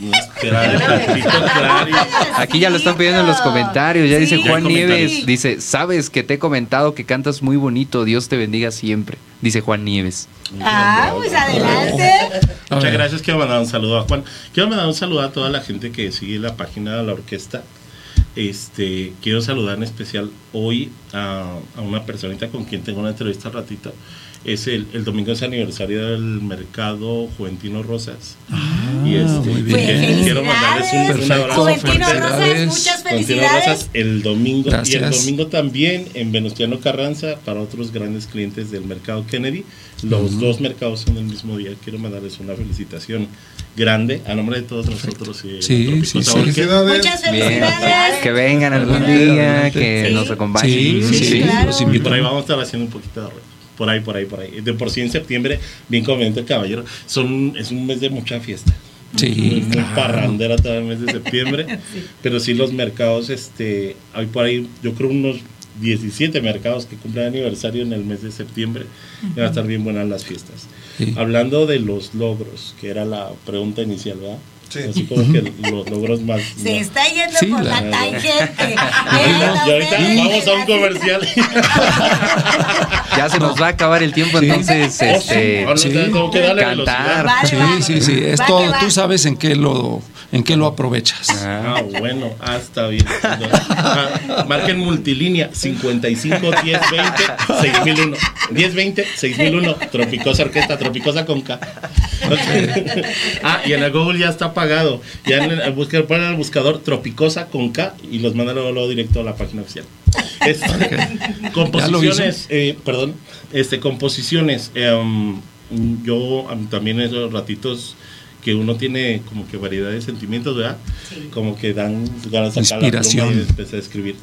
no, [laughs] espera, tantito, Clary. Aquí ya lo están pidiendo en los comentarios. Ya dice. Juan Ya Nieves. Dice, sabes que te he comentado que cantas muy bonito. Dios te bendiga siempre. Dice Juan Nieves. Ah, pues adelante. Muchas gracias. Quiero mandar un saludo a Juan. Quiero mandar un saludo a toda la gente que sigue la página de la orquesta. Este, quiero saludar en especial hoy a, a una personita con quien tengo una entrevista al ratito. Es el, el domingo es aniversario del mercado Juventino Rosas. y este, Ah, muy bien. que- quiero mandarles un, abrazo Juventino fuerte. Rosas, muchas felicidades. Rosas el domingo y el Gracias. domingo también en Venustiano Carranza para otros grandes clientes del mercado Kennedy. Los dos mercados son el mismo día. Quiero mandarles una felicitación grande a nombre de todos nosotros. y de Sí, sí, sí. Felicidades. Muchas felicidades. Que vengan algún día, que Sí. nos acompañen. Sí, sí, sí, claro. Y por ahí vamos a estar haciendo un poquito de ruido. Por ahí, por ahí, por ahí. De por sí en septiembre, bien conveniente, caballero. Son, es un mes de mucha fiesta. Sí, Muy claro. parrandera todo el mes de [laughs] septiembre. Pero sí los mercados, este, hay por ahí, yo creo unos 17 mercados que cumplen aniversario en el mes de septiembre. Y van a estar bien buenas las fiestas. Sí. Hablando de los logros, que era la pregunta inicial, ¿verdad? Sí. Así como que los logros más... Se más- está yendo Sí, por la- la tangente. [laughs] y ahorita vamos a un comercial. Ya se nos va a acabar el tiempo, Sí. entonces, Oh, este, sí. Tengo que darle cantar. Vale, Sí, sí, sí. Es todo. Tú sabes en qué lo, en qué lo aprovechas. Ah, bueno, está bien. Marquen multilínea 55 10 20 6001. 10 20 6001. Tropicosa Orquesta, Tropicosa con K. Ah, y en el Google ya está pagado. Ya en el buscar, ponen el buscador Tropicosa con K y los mandan luego, luego directo a la página oficial. Este, composiciones, eh, perdón, este, composiciones. em, yo am, también esos ratitos que uno tiene como que variedad de sentimientos, ¿verdad? Como que dan ganas de sacar la pluma Inspiración. y empezar a escribir.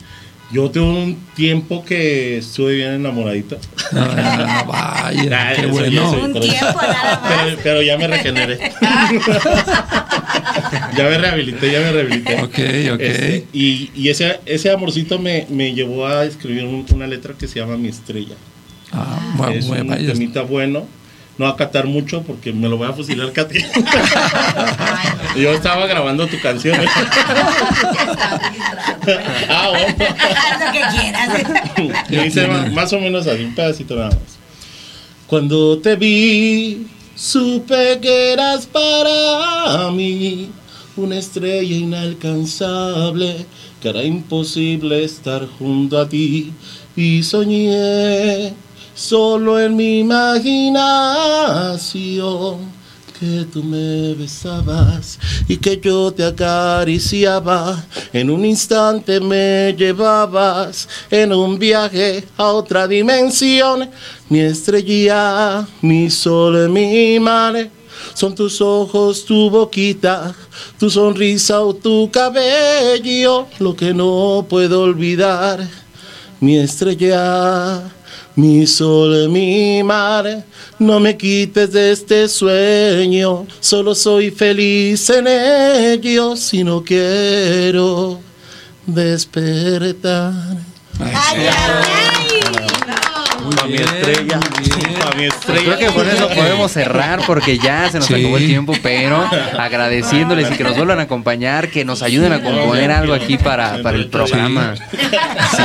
Yo tuve un tiempo que estuve bien enamoradito. Ah, vaya, [laughs] Ah, qué eso bueno. Un pero- tiempo nada [laughs] más. Pero, pero ya me regeneré. [laughs] ya me rehabilité, ya me rehabilité. Ok, ok. Este, y y ese, ese amorcito me, me llevó a escribir un- una letra que se llama Mi Estrella. Ah, bueno, es un vaya. temita bueno. No va a catar mucho porque me lo voy a fusilar, Katy. [laughs] Yo estaba grabando tu canción. [laughs] ah, bueno. Haz lo que quieras. Ma- más o menos así, un pedacito nada más. Cuando te vi, supe que eras para mí una estrella inalcanzable, que era imposible estar junto a ti. Y soñé solo en mi imaginación que tú me besabas y que yo te acariciaba. En un instante me llevabas en un viaje a otra dimensión. Mi estrella, mi sol, mi mar. Son tus ojos, tu boquita, tu sonrisa o tu cabello, lo que no puedo olvidar. Mi estrella, mi sol, mi mar, no me quites de este sueño, solo soy feliz en ello, si no quiero despertar. Ay, ay, ay. Pa' mi estrella, pa' mi estrella. Creo que con eso podemos cerrar porque ya se nos Sí. acabó el tiempo, pero agradeciéndoles y que nos vuelvan a acompañar, que nos ayuden a componer algo aquí para, para el programa. Sí,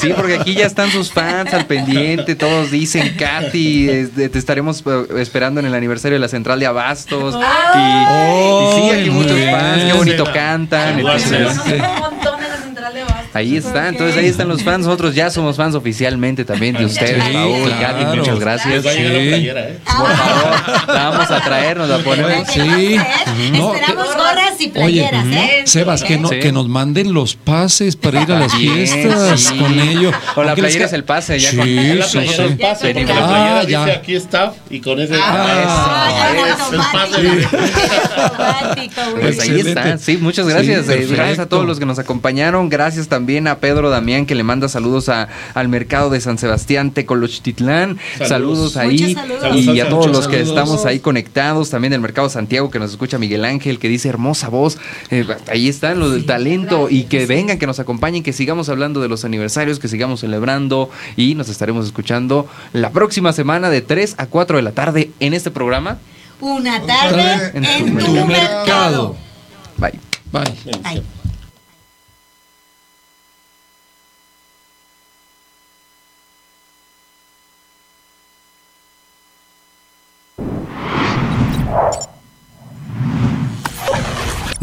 sí, porque aquí ya están sus fans al pendiente, todos dicen, Katy, este, te estaremos eh, esperando en el aniversario de la Central de Abastos. Y, y sí, aquí muchos fans, qué bonito cantan. Entonces, Un montón en la central de Bastos. Ahí está, entonces ahí están los fans. Nosotros ya somos fans oficialmente también de ustedes, Sí, Paul, claro. Katy, muchas gracias. Sí. ¿eh? Por favor, la vamos a traer, nos la ponemos. Sí. No, Esperamos gorras y Oye, playeras, ¿eh? Sebas, que, no, Sí. que nos manden los pases para ir a las fiestas sí. con ellos. O la playera es el pase, ya Sí, con- Es la playera sí. del pase, porque la playera Ah, ya. dice aquí está y con ese. Ah, Eso, automático. [laughs] automático, güey. Pues ahí Excelente. está, sí, muchas gracias. Sí, eh, gracias a todos los que nos acompañaron. Gracias también a Pedro Damián que le manda saludos a, al mercado de San Sebastián, Tecolochtitlán. Saludos, Saludos. ahí. Saludos. Y a todos los que saludos. estamos ahí conectados. También del mercado Santiago que nos escucha Miguel Ángel que dice hermosa voz. Eh, ahí están los del talento y que vengan, que nos acompañen, que sigamos hablando de los aniversarios, que sigamos celebrando y nos estaremos escuchando la próxima semana de 3 a 4 de la tarde en este programa. Una tarde En en, tu mercado. mercado. Bye. Bye. Ay.